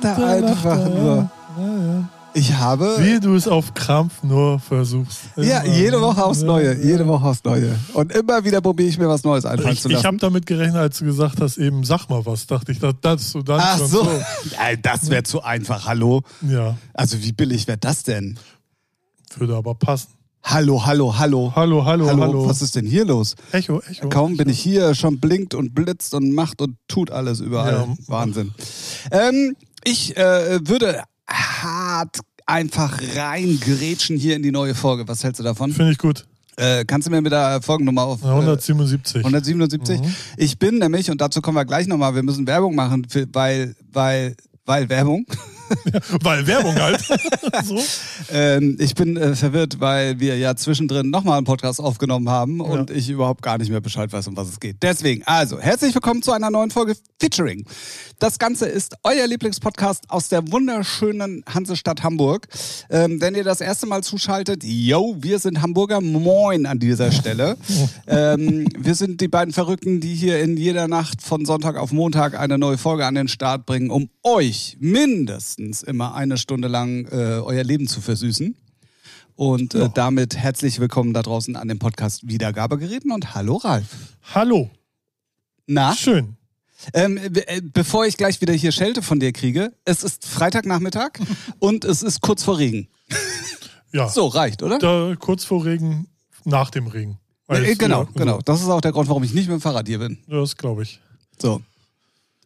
da lacht er einfach lacht er, nur. Ja, ja. Ich habe. Wie du es auf Krampf nur versuchst. ja, Immer. jede Woche aufs Ja, Neue, ja. jede Woche aufs Neue. Und immer wieder probiere ich mir was Neues einfallen Ich, zu ich lassen. habe damit gerechnet, als du gesagt hast, eben sag mal was. Dachte ich, das, das so dann Ach schon so. Nein, das wäre zu einfach. Hallo? Ja, Also wie billig wäre das denn? würde aber passen. Hallo, hallo, hallo. Hallo, hallo, hallo. Hallo, was ist denn hier los? Echo, Echo. Kaum bin ich hier, schon blinkt und blitzt und macht und tut alles überall. Ja. Wahnsinn. Ähm, ich äh, würde hart einfach reingrätschen hier in die neue Folge. Was hältst du davon? Finde ich gut. Äh, kannst du mir mit der Folgennummer auf Ja, 177. äh, 177? Mhm. Ich bin nämlich, und dazu kommen wir gleich nochmal, wir müssen Werbung machen, für, weil, weil, weil Werbung. Weil Werbung halt. so. Ähm, ich bin äh, verwirrt, weil wir ja zwischendrin nochmal einen Podcast aufgenommen haben und ich überhaupt gar nicht mehr Bescheid weiß, um was es geht. Deswegen, also, herzlich willkommen zu einer neuen Folge Featuring. Das Ganze ist euer Lieblingspodcast aus der wunderschönen Hansestadt Hamburg. Ähm, wenn ihr das erste Mal zuschaltet, yo, wir sind Hamburger, moin an dieser Stelle. ähm, wir sind die beiden Verrückten, die hier in jeder Nacht von Sonntag auf Montag eine neue Folge an den Start bringen, um euch mindestens immer eine Stunde lang äh, euer Leben zu versüßen. Und äh, damit herzlich willkommen da draußen an dem Podcast Wiedergabegeräten und hallo Ralf. Hallo. Na, Schön. ähm, äh, bevor ich gleich wieder hier Schelte von dir kriege, es ist Freitagnachmittag und es ist kurz vor Regen. Ja. So, reicht, oder? Da, kurz vor Regen, nach dem Regen. Äh, genau, ja, genau. Das ist auch der Grund, warum ich nicht mit dem Fahrrad hier bin. Das glaube ich. So.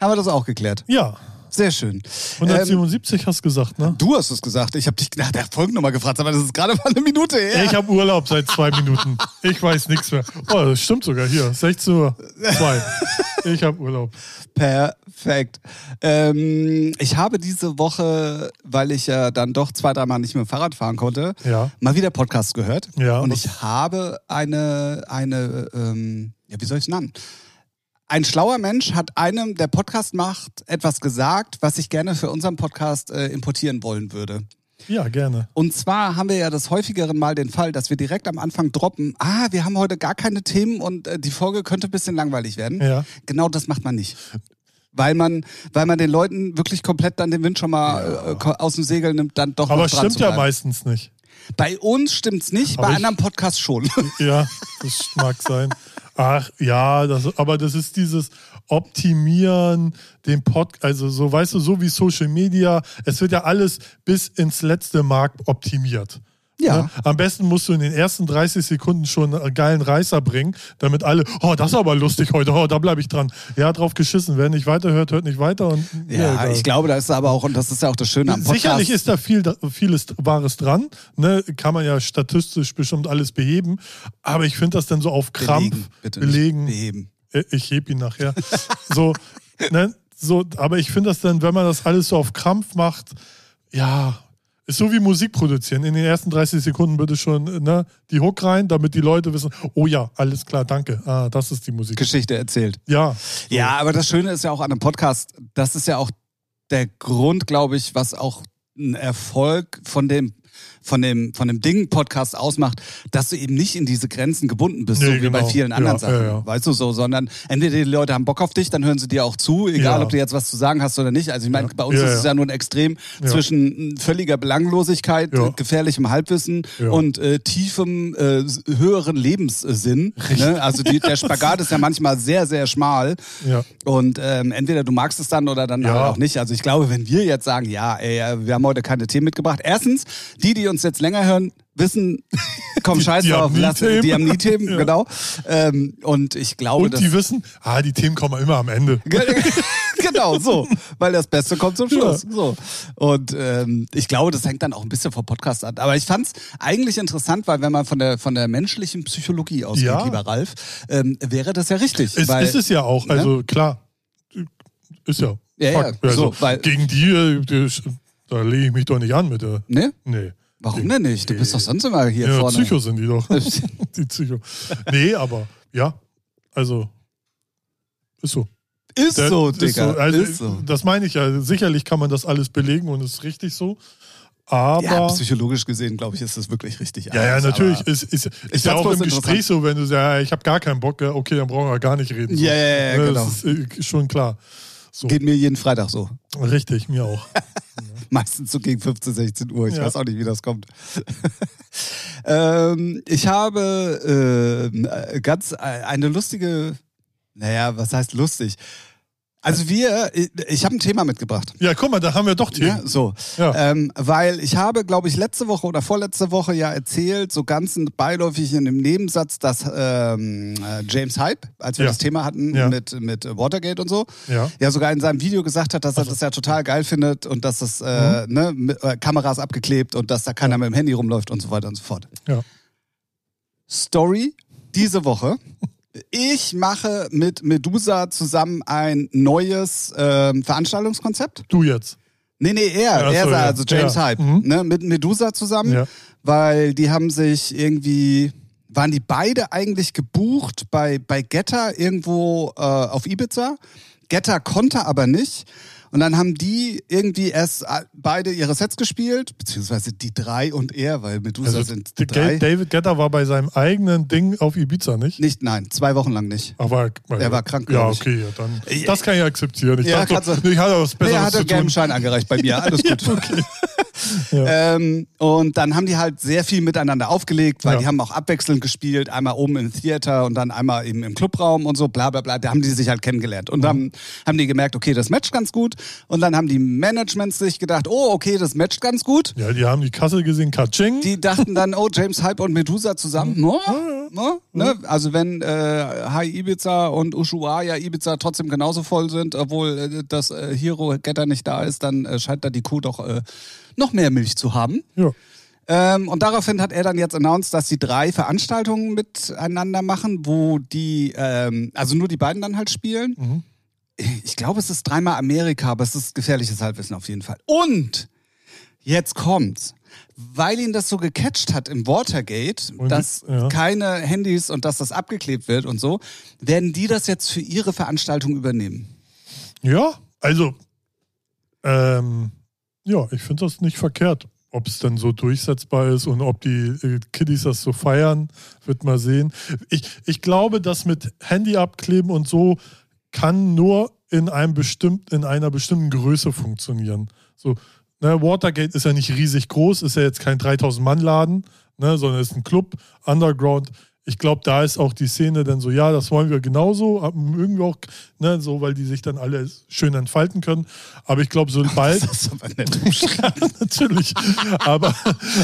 Haben wir das auch geklärt. Ja. Sehr schön. Ähm, 177 hast du gesagt, ne? du hast es gesagt. Ich habe dich nach der Folgennummer gefragt, aber das ist gerade mal eine Minute her. Ich habe Urlaub seit zwei Minuten. Ich weiß nichts mehr. Oh, das stimmt sogar hier. 16 Uhr. Zwei. Ich habe Urlaub. Perfekt. Ähm, ich habe diese Woche, weil ich ja dann doch zwei, dreimal nicht mit dem Fahrrad fahren konnte, Ja. mal wieder Podcasts gehört. Ja, Und was- ich habe eine, eine ähm, ja, wie soll ich es nennen? Ein schlauer Mensch hat einem, der Podcast macht, etwas gesagt, was ich gerne für unseren Podcast äh, importieren wollen würde. Ja, gerne. Und zwar haben wir ja das häufigeren Mal den Fall, dass wir direkt am Anfang droppen, ah, wir haben heute gar keine Themen und äh, die Folge könnte ein bisschen langweilig werden. Ja. Genau das macht man nicht. Weil man, weil man den Leuten wirklich komplett dann den Wind schon mal äh, ko- aus dem Segel nimmt, dann doch Aber stimmt ja meistens nicht. Bei uns stimmt's nicht, Aber bei anderen Podcasts schon. Ja, das mag sein. Ach ja, das, aber das ist dieses Optimieren, den Pod, also so, weißt du, so wie Social Media, es wird ja alles bis ins letzte Mark optimiert. Ja. Ne? Am besten musst du in den ersten 30 Sekunden schon einen geilen Reißer bringen, damit alle, oh, das ist aber lustig heute, oh, da bleibe ich dran. Ja, drauf geschissen. Wer nicht weiterhört, hört nicht weiter. Und, Ja, egal. ich glaube, da ist aber auch, und das ist ja auch das Schöne am Podcast. Sicherlich ist da viel, vieles Wahres dran. Ne? Kann man ja statistisch bestimmt alles beheben. Aber ich finde das dann so auf Krampf belegen, bitte belegen. beheben. Äh, Ich heb ihn nachher. so, ne? so, aber ich finde das dann, wenn man das alles so auf Krampf macht, ja, ist so wie Musik produzieren. In den ersten 30 Sekunden bitte schon ne, die Hook rein, damit die Leute wissen, oh ja, alles klar, danke. Ah, das ist die Musik. Geschichte erzählt. Ja. So. Ja, aber das Schöne ist ja auch an einem Podcast, das ist ja auch der Grund, glaube ich, was auch ein Erfolg von dem von dem, von dem Ding-Podcast ausmacht, dass du eben nicht in diese Grenzen gebunden bist, Nee, so wie genau. bei vielen anderen Ja, Sachen. ja, ja. Weißt du so, sondern entweder die Leute haben Bock auf dich, dann hören sie dir auch zu, egal ob du jetzt was zu sagen hast oder nicht. Also ich meine, bei uns ist es ja. nur ein Extrem zwischen völliger Belanglosigkeit, äh, gefährlichem Halbwissen und äh, tiefem, äh, höheren Lebenssinn. Ne? Also die, der Spagat ist ja manchmal sehr, sehr schmal. Und ähm, entweder du magst es dann oder dann halt auch nicht. Also ich glaube, wenn wir jetzt sagen, ja, ey, äh, wir haben heute keine Themen mitgebracht. Erstens, die, die uns jetzt länger hören, wissen, komm Die- scheiß die drauf, lass, die haben nie Themen, Ja. genau. Ähm, und ich glaube, Und die wissen, ah, die Themen kommen immer am Ende. genau, so. Weil das Beste kommt zum Schluss. Ja. So. Und ähm, ich glaube, das hängt dann auch ein bisschen vom Podcast an. Aber ich fand es eigentlich interessant, weil wenn man von der von der menschlichen Psychologie ausgeht, Ja. lieber Ralf, ähm, wäre das ja richtig. Es weil, ist es ja auch, also klar. Ist ja. Ja, ja, Fakt. Also, so, weil- gegen die, äh, die, da lege ich mich doch nicht an mit der. Ne? Nee. Warum denn nicht? Du bist doch sonst immer hier Ja, vorne. Psycho sind die doch. die Psycho. Nee, aber ja, also ist so. Ist Der- so, ist Digga. so. Also, ist so. Das meine ich ja. Sicherlich kann man das alles belegen und ist richtig so. Aber. Ja, psychologisch gesehen, glaube ich, ist das wirklich richtig. Ja, ja, natürlich. Ist, ist, ist ja auch im Gespräch so, wenn du sagst, ja, ich habe gar keinen Bock, ja, okay, dann brauchen wir gar nicht reden. So. Ja, ja, ja, genau. Das ist äh, schon klar. So. Geht mir jeden Freitag so. Richtig, mir auch. Meistens so gegen 15, 16 Uhr. Ich Ja. weiß auch nicht, wie das kommt. ähm, ich habe äh, ganz äh, eine lustige, naja, was heißt lustig? Also wir, ich, ich habe ein Thema mitgebracht. Ja, guck mal, da haben wir doch Ja, Themen. so. Ja. Ähm, weil ich habe, glaube ich, letzte Woche oder vorletzte Woche ja erzählt, so ganz beiläufig in dem Nebensatz, dass ähm, äh, James Hype, als wir Ja. das Thema hatten mit, mit Watergate und so, Ja. ja sogar in seinem Video gesagt hat, dass er Also- das ja total geil findet und dass das äh, Mhm. ne, mit, äh, Kameras abgeklebt und dass da keiner mit dem Handy rumläuft und so weiter und so fort. Ja. Story diese Woche. Ich mache mit Medusa zusammen ein neues ähm, Veranstaltungskonzept. Du jetzt. Nee, nee, er, Ach er, so, ja. also James Ja. Hype, Mhm. ne, mit Medusa zusammen, Ja. weil die haben sich irgendwie, waren die beide eigentlich gebucht bei, bei Getter irgendwo äh, auf Ibiza. Getter konnte aber nicht. Und dann haben die irgendwie erst äh, beide ihre Sets gespielt, beziehungsweise die drei und er, weil Medusa Also, sind drei. David Getter war bei seinem eigenen Ding auf Ibiza, nicht? Nicht, nein, zwei Wochen lang nicht. Aber Er war krank, Ja, okay, ja, dann. Das kann ich akzeptieren. Ich Ja, dachte, nee, ich hatte was Nee, Besseres er hatte zu tun. Schein angereicht bei mir, alles gut. Ähm, und dann haben die halt sehr viel miteinander aufgelegt, weil Ja. die haben auch abwechselnd gespielt, einmal oben im Theater und dann einmal eben im Clubraum und so, bla bla bla. Da haben die sich halt kennengelernt. Und dann haben die gemerkt, okay, das matcht ganz gut. Und dann haben die Managements sich gedacht, oh, okay, das matcht ganz gut. Ja, die haben die Kasse gesehen, Katsching. Die dachten dann, oh, James Hype und Medusa zusammen. No, no, ne? Also wenn äh, High Ibiza und Ushuaia Ibiza trotzdem genauso voll sind, obwohl äh, das äh, Hero Getter nicht da ist, dann äh, scheint da die Kuh doch äh, noch mehr Milch zu haben. Ja. Ähm, und daraufhin hat er dann jetzt announced, dass sie drei Veranstaltungen miteinander machen, wo die, ähm, also nur die beiden dann halt spielen. Mhm. Ich glaube, es ist dreimal Amerika, aber es ist gefährliches Halbwissen auf jeden Fall. Und jetzt kommt's. Weil ihn das so gecatcht hat im Watergate, Und- dass ja. keine Handys und dass das abgeklebt wird und so, werden die das jetzt für ihre Veranstaltung übernehmen. Ja, also, ähm, ja, ich finde das nicht verkehrt. Ob es dann so durchsetzbar ist und ob die äh, Kiddies das so feiern, wird mal sehen. Ich, ich glaube, das mit Handy abkleben und so kann nur in einem bestimmt, in einer bestimmten Größe funktionieren. So, ne, Watergate ist ja nicht riesig groß, ist ja jetzt kein 3000-Mann-Laden, ne, sondern ist ein Club, Underground. Ich glaube, da ist auch die Szene dann so, ja, das wollen wir genauso, mögen wir auch, ne, so, weil die sich dann alle schön entfalten können. Aber ich glaube, sobald, Das ist aber nett natürlich, aber,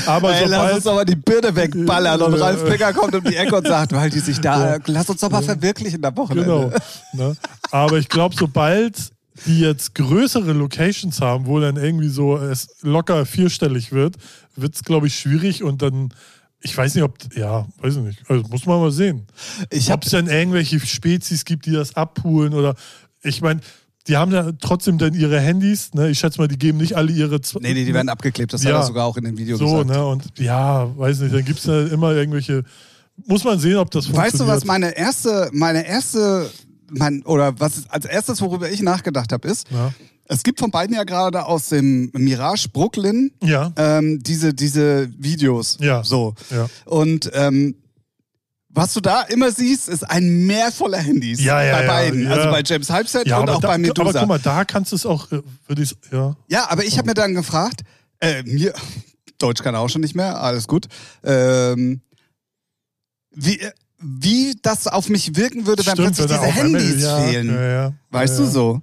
aber Ey, lass uns sobald, aber die Birne wegballern und Ralf Becker kommt um die Ecke und sagt, weil die sich da, lass uns doch mal verwirklichen am Wochenende. Genau. Ne? Aber ich glaube, sobald die jetzt größere Locations haben, wo dann irgendwie so es locker vierstellig wird, wird es, glaube ich, schwierig und dann, ich weiß nicht, ob, ja, weiß ich nicht, also muss man mal sehen. Ob es dann irgendwelche Spezies gibt, die das abholen oder, ich meine, die haben ja trotzdem dann ihre Handys, ne? ich schätze mal, die geben nicht alle ihre... Z- nee, nee, die werden abgeklebt, das Ja. hat er sogar auch in dem Video So, gesagt. ne, und ja, weiß nicht, dann gibt es ja immer irgendwelche, muss man sehen, ob das funktioniert. Weißt du, was meine erste, meine erste, mein, oder was als erstes, worüber ich nachgedacht habe, ist, Ja. Es gibt von beiden ja gerade aus dem Mirage Brooklyn Ja, ähm, diese, diese Videos. Ja. So. ja. Und ähm, was du da immer siehst, ist ein Meer voller Handys. Ja, ja, bei beiden. ja. Also bei James Ja, und auch da, bei Medusa. Aber guck mal, da kannst du es auch, äh, würde ich, ja. Ja, aber ich habe mir dann gefragt, äh, mir, Deutsch kann er auch schon nicht mehr, alles gut. Ähm, wie, wie das auf mich wirken würde, wenn Stimmt, plötzlich diese Handys fehlen. Weißt du so?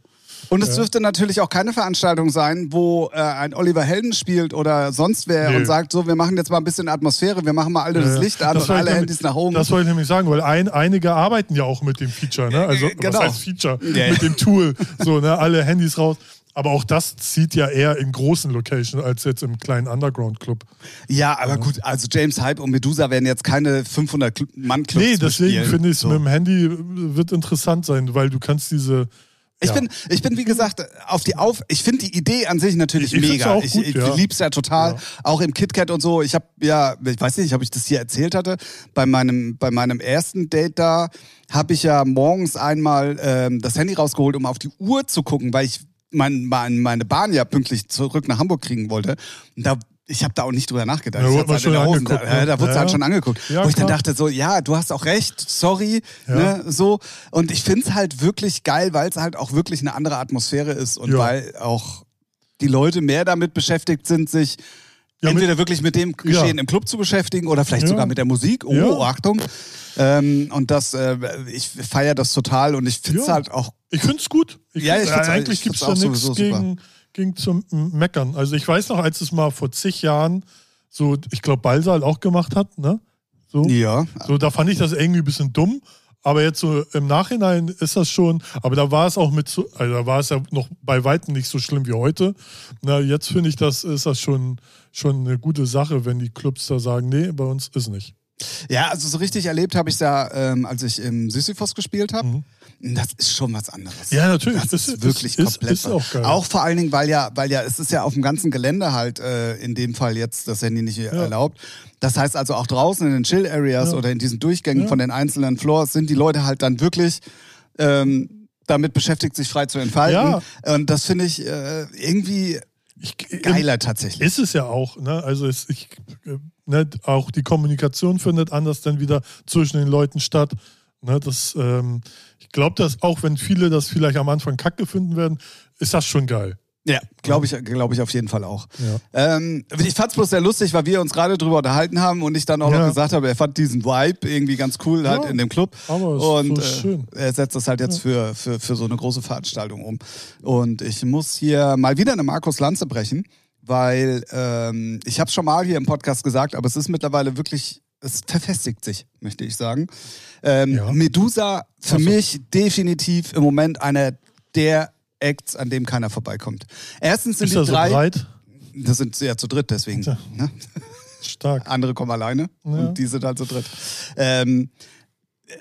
Und es Ja. dürfte natürlich auch keine Veranstaltung sein, wo äh, ein Oliver Helden spielt oder sonst wer Nee. und sagt, so, wir machen jetzt mal ein bisschen Atmosphäre, wir machen mal alle Ja, das ja. Licht an Das und alle Handys nach oben. Das wollte ich nämlich sagen, weil ein, einige arbeiten ja auch mit dem Feature, ne? Also, Äh, genau. was heißt Feature? Ja, ja. Mit dem Tool. So, ne? Alle Handys raus. Aber auch das zieht ja eher in großen Locations als jetzt im kleinen Underground-Club. ja, aber gut, also James Hype und Medusa werden jetzt keine 500-Mann-Clubs Nee, deswegen finde ich es So. mit dem Handy wird interessant sein, weil du kannst diese. Ich, ja. bin, ich bin, wie gesagt, auf die Auf. Ich finde die Idee an sich natürlich Ich- ich mega. auch ich gut, ich ja. lieb's ja total. Ja. Auch im KitKat und so. Ich habe ja, ich weiß nicht, ob ich das hier erzählt hatte. Bei meinem, bei meinem ersten Date da habe ich ja morgens einmal ähm, das Handy rausgeholt, um auf die Uhr zu gucken, weil ich mein, mein, meine Bahn ja pünktlich zurück nach Hamburg kriegen wollte. Und da ich habe da auch nicht drüber nachgedacht. Ja, halt schon da, da wurde Ja, halt ja. schon angeguckt. Wo ich dann klar. dachte so, ja, du hast auch recht, sorry, ne, so. Und ich finde es halt wirklich geil, weil es halt auch wirklich eine andere Atmosphäre ist und weil auch die Leute mehr damit beschäftigt sind, sich entweder wirklich mit dem Geschehen im Club zu beschäftigen oder vielleicht sogar mit der Musik. Oh. Achtung. Ähm, und das, äh, ich feiere das total und ich finde es halt auch Ich finde es gut. Ich Ja, ich find's eigentlich ich gibt es da nichts sowieso super. Gegen zum Meckern. Also ich weiß noch, als es mal vor zig Jahren so, ich glaube, Ballsaal auch gemacht hat, ne? So, ja. so, da fand ich das irgendwie ein bisschen dumm. Aber jetzt so im Nachhinein ist das schon, aber da war es auch mit, so, also da war es ja noch bei Weitem nicht so schlimm wie heute. Na, jetzt finde ich, das ist das schon, schon eine gute Sache, wenn die Clubs da sagen, nee, bei uns ist nicht. Ja, also so richtig erlebt habe ich es ja, ähm, als ich im Sisyphos gespielt habe. Das ist schon was anderes. Ja, natürlich. Das ist ist- wirklich ist- komplett ist auch geil. Auch vor allen Dingen, weil ja, weil ja, es ist ja auf dem ganzen Gelände halt äh, in dem Fall jetzt das Handy nicht erlaubt. Das heißt also auch draußen in den Chill-Areas Ja. oder in diesen Durchgängen Ja. von den einzelnen Floors sind die Leute halt dann wirklich ähm, damit beschäftigt, sich frei zu entfalten. Und das finde ich äh, irgendwie Ich, geiler tatsächlich. Ist es ja auch, ne? Also es, ich, äh, ne, auch die Kommunikation findet anders dann wieder zwischen den Leuten statt. Ne, das, ähm, glaube, dass auch wenn viele das vielleicht am Anfang kacke finden werden, ist das schon geil. Ja, glaube ich, glaube ich auf jeden Fall auch. Ja. Ähm, ich fand's bloß sehr lustig, weil wir uns gerade drüber unterhalten haben und ich dann auch Ja. noch gesagt habe, er fand diesen Vibe irgendwie ganz cool halt Ja, in dem Club. aber es ist und so äh, schön. er setzt das halt jetzt für, für, für so eine große Veranstaltung um. Und ich muss hier mal wieder eine Markus Lanze brechen, weil ähm, ich habe es schon mal hier im Podcast gesagt, aber es ist mittlerweile wirklich, es verfestigt sich, möchte ich sagen. Ähm, Ja. Medusa für Ach so. mich definitiv im Moment einer der Acts, an dem keiner vorbeikommt. Erstens sind Ist die er so drei. breit? Das sind ja zu dritt, deswegen. Tja. Ne? Stark. Andere kommen alleine Ja. und die sind halt zu dritt. Ähm,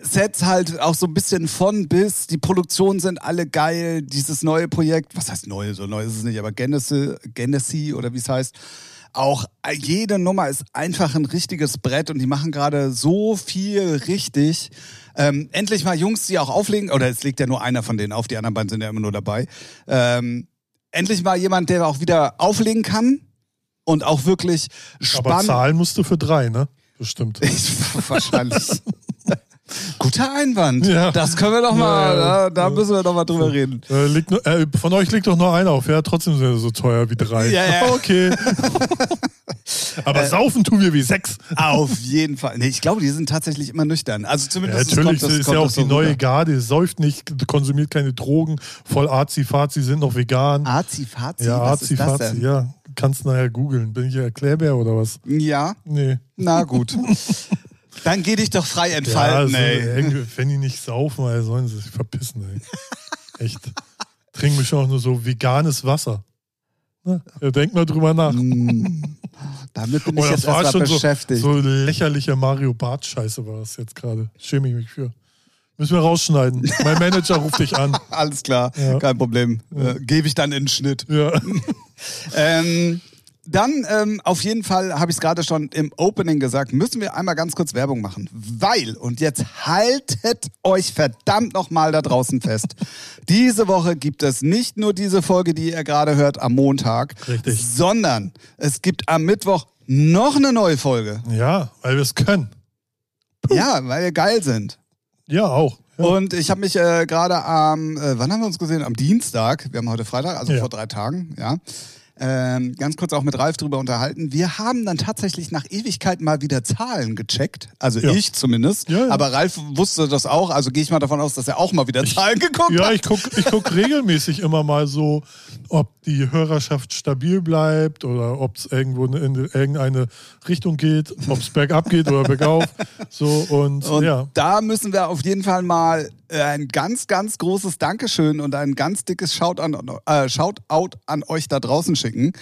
Sets halt auch so ein bisschen von bis. Die Produktionen sind alle geil. Dieses neue Projekt, was heißt neu? So neu ist es nicht, aber Genesee, Genesee oder wie es heißt. Auch jede Nummer ist einfach ein richtiges Brett und die machen gerade so viel richtig. Ähm, endlich mal Jungs, die auch auflegen, oder es legt ja nur einer von denen auf, die anderen beiden sind ja immer nur dabei. Ähm, endlich mal jemand, der auch wieder auflegen kann und auch wirklich Aber spannend. zahlen musst du für drei, ne? Bestimmt. Ich, wahrscheinlich. Guter Einwand. Ja. Das können wir doch mal, Ja, ja. da, da müssen wir doch mal drüber reden. Äh, nur, äh, von euch liegt doch nur einer auf, ja? Trotzdem sind sie so teuer wie drei. Ja, ja. Okay. Aber saufen tun wir wie sechs. Auf jeden Fall. Nee, ich glaube, die sind tatsächlich immer nüchtern. Also zumindest natürlich kommt das, ist ja auch die neue rüber. Garde, säuft nicht, konsumiert keine Drogen, voll arzi-fazi, sind noch vegan. Azi-Fazi, ja, denn? ja. Kannst nachher googeln. Bin ich ja Erklärbär oder was? Ja, Nee. na gut. Dann geh dich doch frei Ja, entfalten, so, ey. irgendwie, wenn die nicht saufen, ey, sollen sie sich verpissen, ey. Echt. Trinken mich auch nur so veganes Wasser. Ne? Ja, denk mal drüber nach. Mm. Damit bin ich Oh, das jetzt war erstmal schon so, beschäftigt. so lächerliche Mario Bart-Scheiße war das jetzt gerade. Schäme ich mich für. Müssen wir rausschneiden. Mein Manager ruft dich an. Alles klar, Ja. kein Problem. Äh, Gebe ich dann in den Schnitt. Ja. Ähm, dann ähm, auf jeden Fall habe ich es gerade schon im Opening gesagt, müssen wir einmal ganz kurz Werbung machen, weil und jetzt haltet euch verdammt noch mal da draußen fest. diese Woche gibt es nicht nur diese Folge, die ihr gerade hört am Montag, Richtig. sondern es gibt am Mittwoch noch eine neue Folge. ja, weil wir es können. Ja, weil wir geil sind. Ja, auch. Ja. Und ich habe mich äh, gerade am, äh, wann haben wir uns gesehen? Am Dienstag. Wir haben heute Freitag, also Ja. vor drei Tagen, ja. Ähm, ganz kurz auch mit Ralf drüber unterhalten. Wir haben dann tatsächlich nach Ewigkeit mal wieder Zahlen gecheckt. Also Ja. ich zumindest. Ja, ja. Aber Ralf wusste das auch. Also gehe ich mal davon aus, dass er auch mal wieder Zahlen geguckt Ja, hat. ich gucke ich guck regelmäßig immer mal so, ob die Hörerschaft stabil bleibt oder ob es irgendwo in in irgendeine Richtung geht, ob es bergab geht oder bergauf. So und, Und ja. da müssen wir auf jeden Fall mal ein ganz, ganz großes Dankeschön und ein ganz dickes Shoutout an, äh, Shoutout an euch da draußen schicken,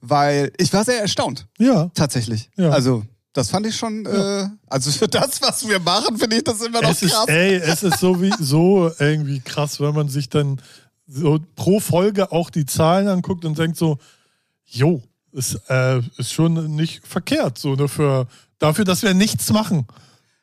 weil ich war sehr erstaunt. Ja. Tatsächlich. Ja. Also, das fand ich schon, äh, also für das, was wir machen, finde ich das immer noch Es ist, krass. ey, es ist so, wie, so irgendwie krass, wenn man sich dann so pro Folge auch die Zahlen anguckt und denkt so, jo, ist, äh, ist schon nicht verkehrt, so ne, für, dafür, dass wir nichts machen.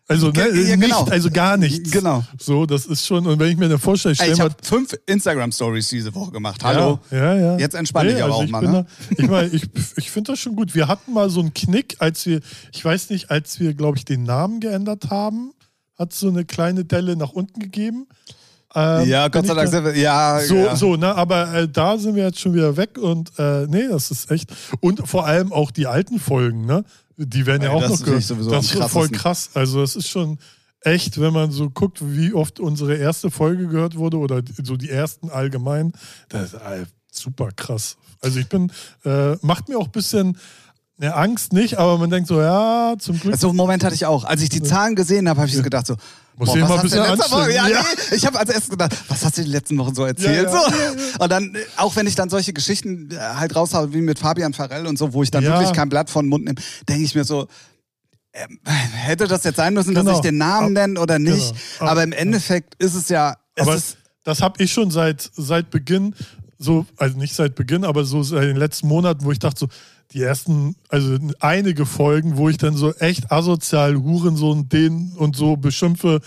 Also, ne, Ja, genau. nicht, also gar nichts. Genau. So, das ist schon, und wenn ich mir dann vorstelle, ich ich habe fünf Instagram-Stories diese Woche gemacht. Hallo. Ja, ja, ja. Jetzt entspann dich aber auch ich mal, ne? Da, ich meine, ich, ich finde das schon gut. Wir hatten mal so einen Knick, als wir, ich weiß nicht, als wir, glaube ich, den Namen geändert haben, hat so eine kleine Delle nach unten gegeben. Ähm, Ja, Gott sei ich Dank da- sind wir, ja. so, ja. so, ne, aber äh, da sind wir jetzt schon wieder weg und äh, nee, das ist echt. Und vor allem auch die alten Folgen, ne? Die werden ja auch das noch gehört. sowieso Das ist voll krass. Also, das ist schon echt, wenn man so guckt, wie oft unsere erste Folge gehört wurde oder so die ersten allgemein. Das ist super krass. Also, ich bin, äh, macht mir auch ein bisschen. Ne, Angst nicht, aber man denkt so, ja, zum Glück. So einen Moment hatte ich auch. Als ich die Zahlen gesehen habe, habe ich so gedacht so, Muss boah, ich mal ein bisschen Woche? Ja, anstrengen. nee, ich habe als erstes gedacht, was hast du die letzten Wochen so erzählt? Ja, ja. So. Und dann, äh, auch wenn ich dann solche Geschichten äh, halt raushaue, wie mit Fabian Farell und so, wo ich dann Ja. wirklich kein Blatt von den Mund nehme, denke ich mir so, ähm, hätte das jetzt sein müssen, dass Genau. ich den Namen nenne oder nicht? genau. Aber im Endeffekt ist es ja, es Aber ist, das habe ich schon seit, seit Beginn, so, also nicht seit Beginn, aber so seit den letzten Monaten, wo ich dachte, so, die ersten, also einige Folgen, wo ich dann so echt asozial Hurensohn den und so beschimpfe,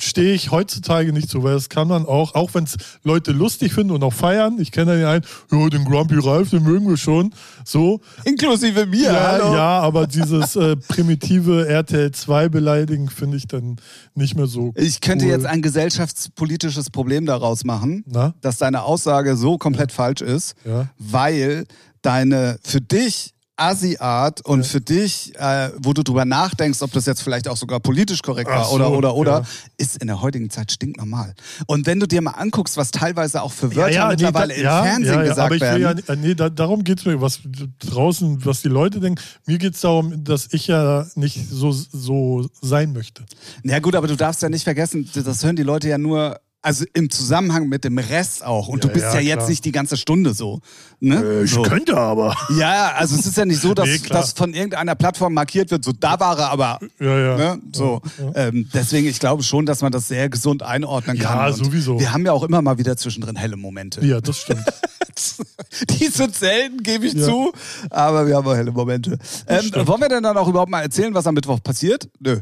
stehe ich heutzutage nicht so, weil das kann man auch, auch wenn es Leute lustig finden und auch feiern. Ich kenne ja einen, ja, den Grumpy Ralph, den mögen wir schon. So, inklusive mir, ja, hallo. ja, aber dieses äh, primitive RTL 2 beleidigen finde ich dann nicht mehr so. Ich könnte cool. jetzt ein gesellschaftspolitisches Problem daraus machen, Na? dass deine Aussage so komplett falsch ist, Ja. weil deine für dich Assi-Art und für dich, äh, wo du drüber nachdenkst, ob das jetzt vielleicht auch sogar politisch korrekt war so, oder oder oder, ja. ist in der heutigen Zeit stinknormal. Und wenn du dir mal anguckst, was teilweise auch für Wörter nee, mittlerweile da- im ja, Fernsehen ja, ja, gesagt aber ich will werden. Ja, nee, da, darum geht es mir, was draußen, was die Leute denken. Mir geht es darum, dass ich ja nicht so, so sein möchte. Ja gut, aber du darfst ja nicht vergessen, das hören die Leute ja nur, also im Zusammenhang mit dem Rest auch. Und du Ja, bist ja, ja, jetzt klar. nicht die ganze Stunde so. Ne? so. könnte aber. Ja, also es ist ja nicht so, dass Nee, das von irgendeiner Plattform markiert wird, so da war er, aber Ja, ja. ne, so. Ähm, deswegen, ich glaube schon, dass man das sehr gesund einordnen Ja, kann. Und sowieso. Wir haben ja auch immer mal wieder zwischendrin helle Momente. Ja, das stimmt. Die sind selten, gebe ich Ja. zu, aber wir haben auch helle Momente. Ähm, wollen wir denn dann auch überhaupt mal erzählen, was am Mittwoch passiert? Nö.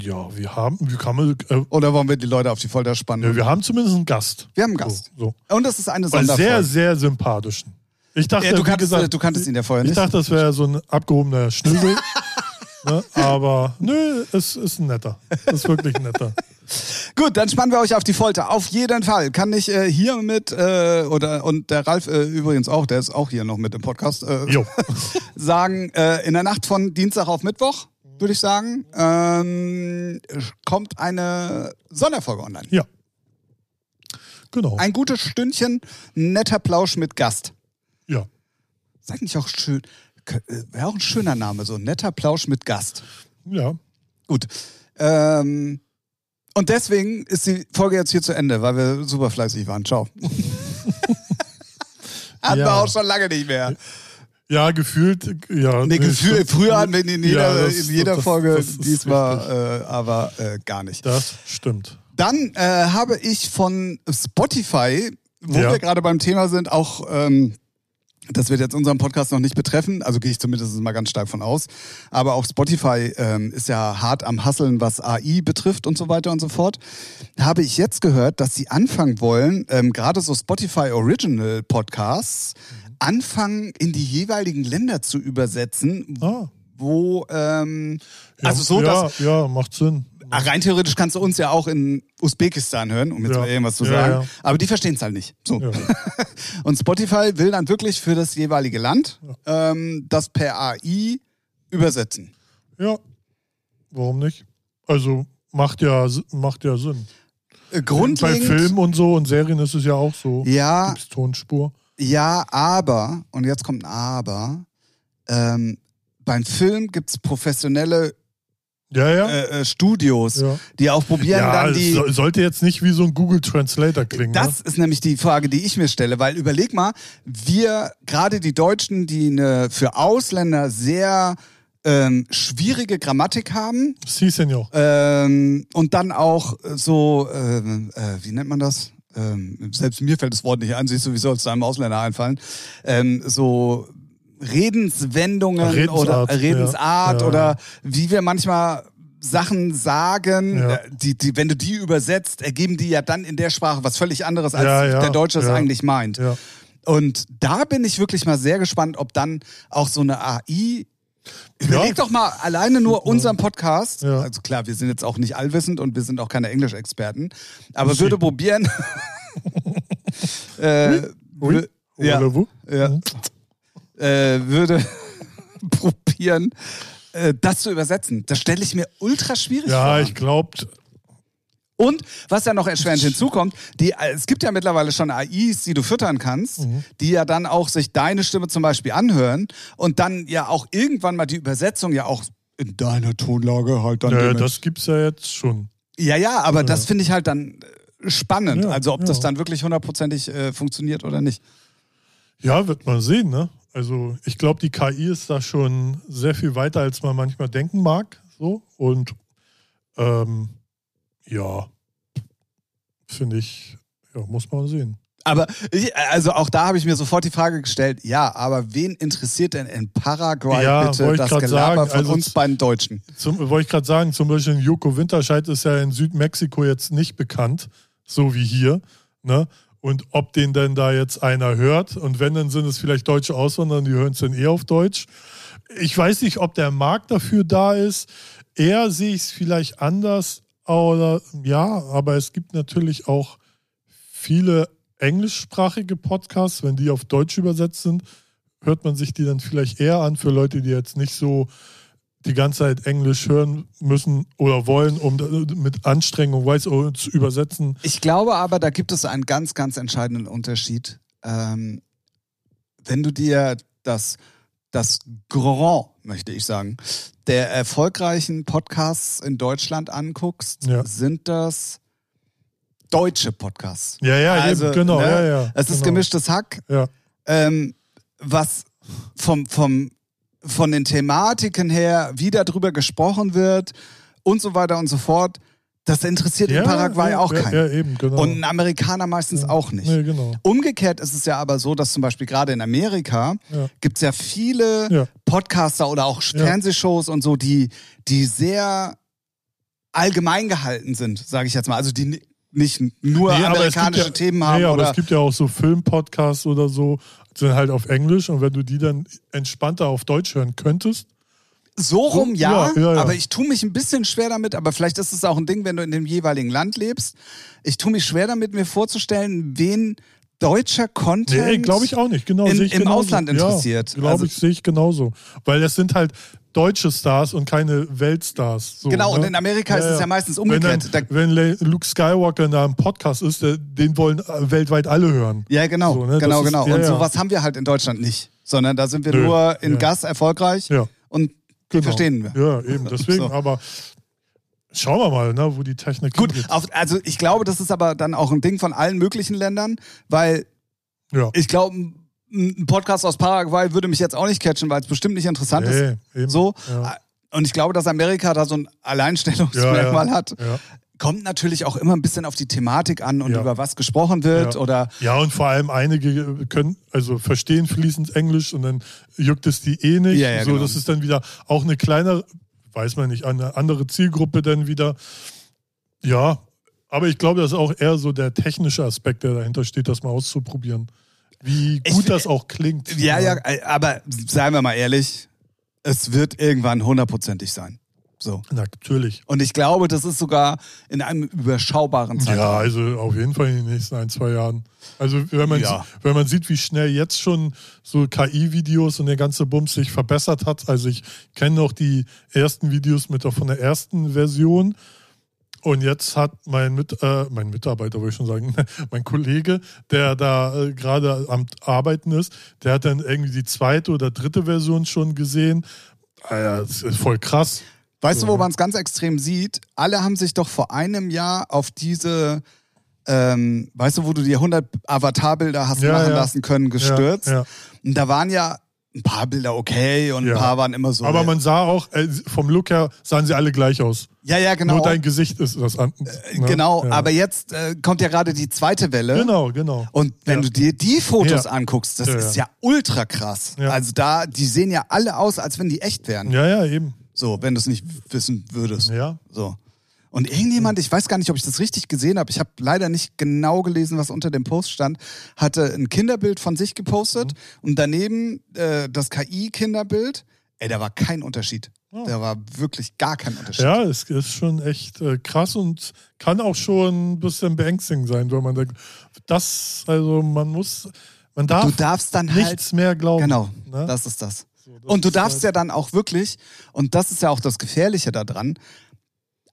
Ja, wir haben, wie kann man, äh, Oder wollen wir die Leute auf die Folter spannen? ja, wir haben zumindest einen Gast. Wir haben einen Gast. So, so. Und das ist eine sehr, Sonderfolge. sehr sympathischen. Ich dachte, Ja, du, kanntest, gesagt, du kanntest ihn ja vorher ich nicht. dachte, das wäre so ein abgehobener Schnüssel. ne? Aber nö, es ist ein netter. Es ist wirklich ein netter. Gut, dann spannen wir euch auf die Folter. Auf jeden Fall. Kann ich äh, hier mit, äh, oder und der Ralf äh, übrigens auch, der ist auch hier noch mit im Podcast, äh, sagen, äh, in der Nacht von Dienstag auf Mittwoch, würde ich sagen, ähm, kommt eine Sonderfolge online. Ja. Genau. Ein gutes Stündchen, netter Plausch mit Gast. Ja. Ist eigentlich auch schön. Wäre auch ein schöner Name, so netter Plausch mit Gast. Ja. Gut. Ähm, und deswegen ist die Folge jetzt hier zu Ende, weil wir super fleißig waren. Ciao. Hatten wir Ja. auch schon lange nicht mehr. Ja, gefühlt, ja. Nee, Gefühl, stimmt. früher hatten wir ihn in jeder, Ja, das- in jeder das- Folge, das diesmal äh, aber äh, gar nicht. Das stimmt. Dann äh, habe ich von Spotify, wo Ja. wir gerade beim Thema sind, auch, ähm, das wird jetzt unseren Podcast noch nicht betreffen, also gehe ich zumindest mal ganz stark von aus, aber auch Spotify ähm, ist ja hart am Hasseln, was AI betrifft und so weiter und so fort. Habe ich jetzt gehört, dass sie anfangen wollen, ähm, gerade so Spotify Original Podcasts, anfangen in die jeweiligen Länder zu übersetzen, Ah. wo, ähm, Ja, also so, ja, dass Ja, macht Sinn. Ah, Rein theoretisch kannst du uns ja auch in Usbekistan hören, um jetzt Ja. mal irgendwas zu sagen. Aber die verstehen es halt nicht. So. Und Spotify will dann wirklich für das jeweilige Land ähm, das per AI übersetzen. ja. Warum nicht? Also macht ja, macht ja Sinn. Äh, Bei Grundlegend. Filmen und so und Serien ist es ja auch so. Ja, Gibt's Tonspur. Ja, aber, und jetzt kommt ein Aber, ähm, beim Film gibt es professionelle Ja, ja. äh, äh, Studios, ja. die auch probieren dann die. so, sollte jetzt nicht wie so ein Google Translator klingen. Das ist nämlich die Frage, die ich mir stelle, weil überleg mal, wir, gerade die Deutschen, die eine für Ausländer sehr ähm, schwierige Grammatik haben ne? Sie, Senor. ähm, und dann auch so, ähm, äh, wie nennt man das? Ähm, selbst mir fällt das Wort nicht ein, siehst du, wie soll es einem Ausländer einfallen? Ähm, so Redenswendungen Redensart, oder Redensart ja. Oder wie wir manchmal Sachen sagen, Ja. äh, die, die, wenn du die übersetzt, ergeben die ja dann in der Sprache was völlig anderes, als Ja, der Deutsche es eigentlich meint. Und da bin ich wirklich mal sehr gespannt, ob dann auch so eine AI. Überleg doch mal alleine nur unseren Podcast. Ja. Also klar, wir sind jetzt auch nicht allwissend und wir sind auch keine Englischexperten, aber Merci. würde probieren. äh, Oui. wü- ja, Oder wo? ja, äh, würde probieren, äh, das zu übersetzen. Das stelle ich mir ultra schwierig Ja, vor. ich glaube, Und was ja noch erschwerend hinzukommt, die, es gibt ja mittlerweile schon AIs, die du füttern kannst, Mhm. die ja dann auch sich deine Stimme zum Beispiel anhören und dann ja auch irgendwann mal die Übersetzung ja auch in deiner Tonlage halt dann. ja, dementsprechend- das gibt's ja jetzt schon. ja, ja, aber das finde ich halt dann äh, spannend. Ja, also ob das ja. dann wirklich hundertprozentig äh, funktioniert oder nicht. Ja, wird man sehen, ne? Also ich glaube, die KI ist da schon sehr viel weiter, als man manchmal denken mag. So. Und ähm, ja, finde ich, ja, muss man sehen. Aber ich, also auch da habe ich mir sofort die Frage gestellt, ja, aber wen interessiert denn in Paraguay Ja, bitte das Gelaber sagen, von also uns beiden Deutschen? Wollte ich gerade sagen, zum Beispiel Joko Winterscheid ist ja in Südmexiko jetzt nicht bekannt, so wie hier. Ne? Und ob den denn da jetzt einer hört und wenn, dann sind es vielleicht deutsche Auswanderer, die hören es dann eh auf Deutsch. Ich weiß nicht, ob der Markt dafür da ist. Eher sehe ich es vielleicht anders. Oder ja, aber es gibt natürlich auch viele englischsprachige Podcasts. Wenn die auf Deutsch übersetzt sind, hört man sich die dann vielleicht eher an für Leute, die jetzt nicht so die ganze Zeit Englisch hören müssen oder wollen, um mit Anstrengung weiß oh, zu übersetzen. Ich glaube aber, da gibt es einen ganz, ganz entscheidenden Unterschied. Ähm, wenn du dir das, das Grand, möchte ich sagen, der erfolgreichen Podcasts in Deutschland anguckst, Ja. sind das deutsche Podcasts. Ja, ja, Also, eben, genau. ne, ja, ja, Es ist genau. gemischtes Hack. Ja. ähm, was vom, vom, von den Thematiken her, wie darüber gesprochen wird und so weiter und so fort, das interessiert ja, in Paraguay ja, auch ja, keinen. Ja, eben, genau. Und ein Amerikaner meistens auch nicht. Nee, genau. Umgekehrt ist es ja aber so, dass zum Beispiel gerade in Amerika Ja. gibt es ja viele. Podcaster oder auch. Fernsehshows und so, die, die sehr allgemein gehalten sind, sage ich jetzt mal. Also die ni- nicht nur Nee, amerikanische ja, Themen nee, haben aber oder es gibt ja auch so Filmpodcasts oder so, die sind halt auf Englisch und wenn du die dann entspannter auf Deutsch hören könntest, So rum, ja, ja, ja, ja. aber ich tue mich ein bisschen schwer damit, aber vielleicht ist es auch ein Ding, wenn du in dem jeweiligen Land lebst. Ich tue mich schwer damit, mir vorzustellen, wen deutscher Content. Nee, glaube ich auch nicht. Genau, in- im genauso. Ausland interessiert. Glaube Also- ich, sehe ich genauso. Weil das sind halt deutsche Stars und keine Weltstars. So, Genau, ne? und in Amerika ist es ja meistens umgekehrt. Wenn, dann, wenn Luke Skywalker in einem Podcast ist, den wollen äh, weltweit alle hören. Ja, genau, So, ne, genau, das ist- genau. und sowas haben wir halt in Deutschland nicht, sondern da sind wir Nö, nur in. Gas erfolgreich Ja, und genau. verstehen wir. Ja, eben. Deswegen, So. aber schauen wir mal, ne, wo die Technik Gut, auf, also ich glaube, das ist aber dann auch ein Ding von allen möglichen Ländern, weil Ja. ich glaube, ein Podcast aus Paraguay würde mich jetzt auch nicht catchen, weil es bestimmt nicht interessant ist. Nee, eben. So. Ja. Und ich glaube, dass Amerika da so ein Alleinstellungsmerkmal ja. hat. Kommt natürlich auch immer ein bisschen auf die Thematik an und Ja. über was gesprochen wird Ja. oder ja, und vor allem einige können, also verstehen fließend Englisch und dann juckt es die eh nicht. Ja, ja, so, genau. das ist dann wieder auch eine kleinere, weiß man nicht, eine andere Zielgruppe dann wieder. Ja, aber ich glaube, das ist auch eher so der technische Aspekt, der dahinter steht, das mal auszuprobieren. Wie Ich gut find- das auch klingt. Ja, ja, aber seien wir mal ehrlich, es wird irgendwann hundertprozentig sein. So. Natürlich. Und ich glaube, das ist sogar in einem überschaubaren Zeitraum. Ja, also auf jeden Fall in den nächsten ein, zwei Jahren. Also wenn man, Ja. wenn man sieht, wie schnell jetzt schon so KI-Videos und der ganze Bums sich verbessert hat. Also ich kenne noch die ersten Videos mit von der ersten Version. Und jetzt hat mein, mit, äh, mein Mitarbeiter, wollte ich schon sagen, mein Kollege, der da äh, gerade am Arbeiten ist, der hat dann irgendwie die zweite oder dritte Version schon gesehen. Alter, das ist voll krass. Weißt du, So, wo ne? man es ganz extrem sieht? Alle haben sich doch vor einem Jahr auf diese, ähm, weißt du, wo du dir 100 Avatarbilder hast Ja, machen ja. lassen können, gestürzt. Ja, ja. Und da waren ja ein paar Bilder okay und Ja. ein paar waren immer so. Aber man sah auch, äh, vom Look her sahen sie alle gleich aus. ja, ja, genau. Nur dein Gesicht ist das an. ne? genau, ja. aber jetzt äh, kommt ja gerade die zweite Welle. Genau, genau. Und wenn Ja. du dir die Fotos Ja. anguckst, das Ja, ist ja. ja ultra krass. Ja. Also da, die sehen ja alle aus, als wenn die echt wären. Ja, ja, eben. So, wenn du es nicht wissen würdest. Ja. So. Und irgendjemand, ich weiß gar nicht, ob ich das richtig gesehen habe, ich habe leider nicht genau gelesen, was unter dem Post stand, hatte ein Kinderbild von sich gepostet Mhm. und daneben äh, das KI-Kinderbild. Ey, da war kein Unterschied. Da war wirklich gar kein Unterschied. Ja, es ist schon echt äh, krass und kann auch schon ein bisschen beängstigend sein, wenn man denkt, das, also man muss, man darf Du darfst dann halt nichts mehr glauben. Genau, ne? das ist das. Und du darfst ja dann auch wirklich, und das ist ja auch das Gefährliche daran,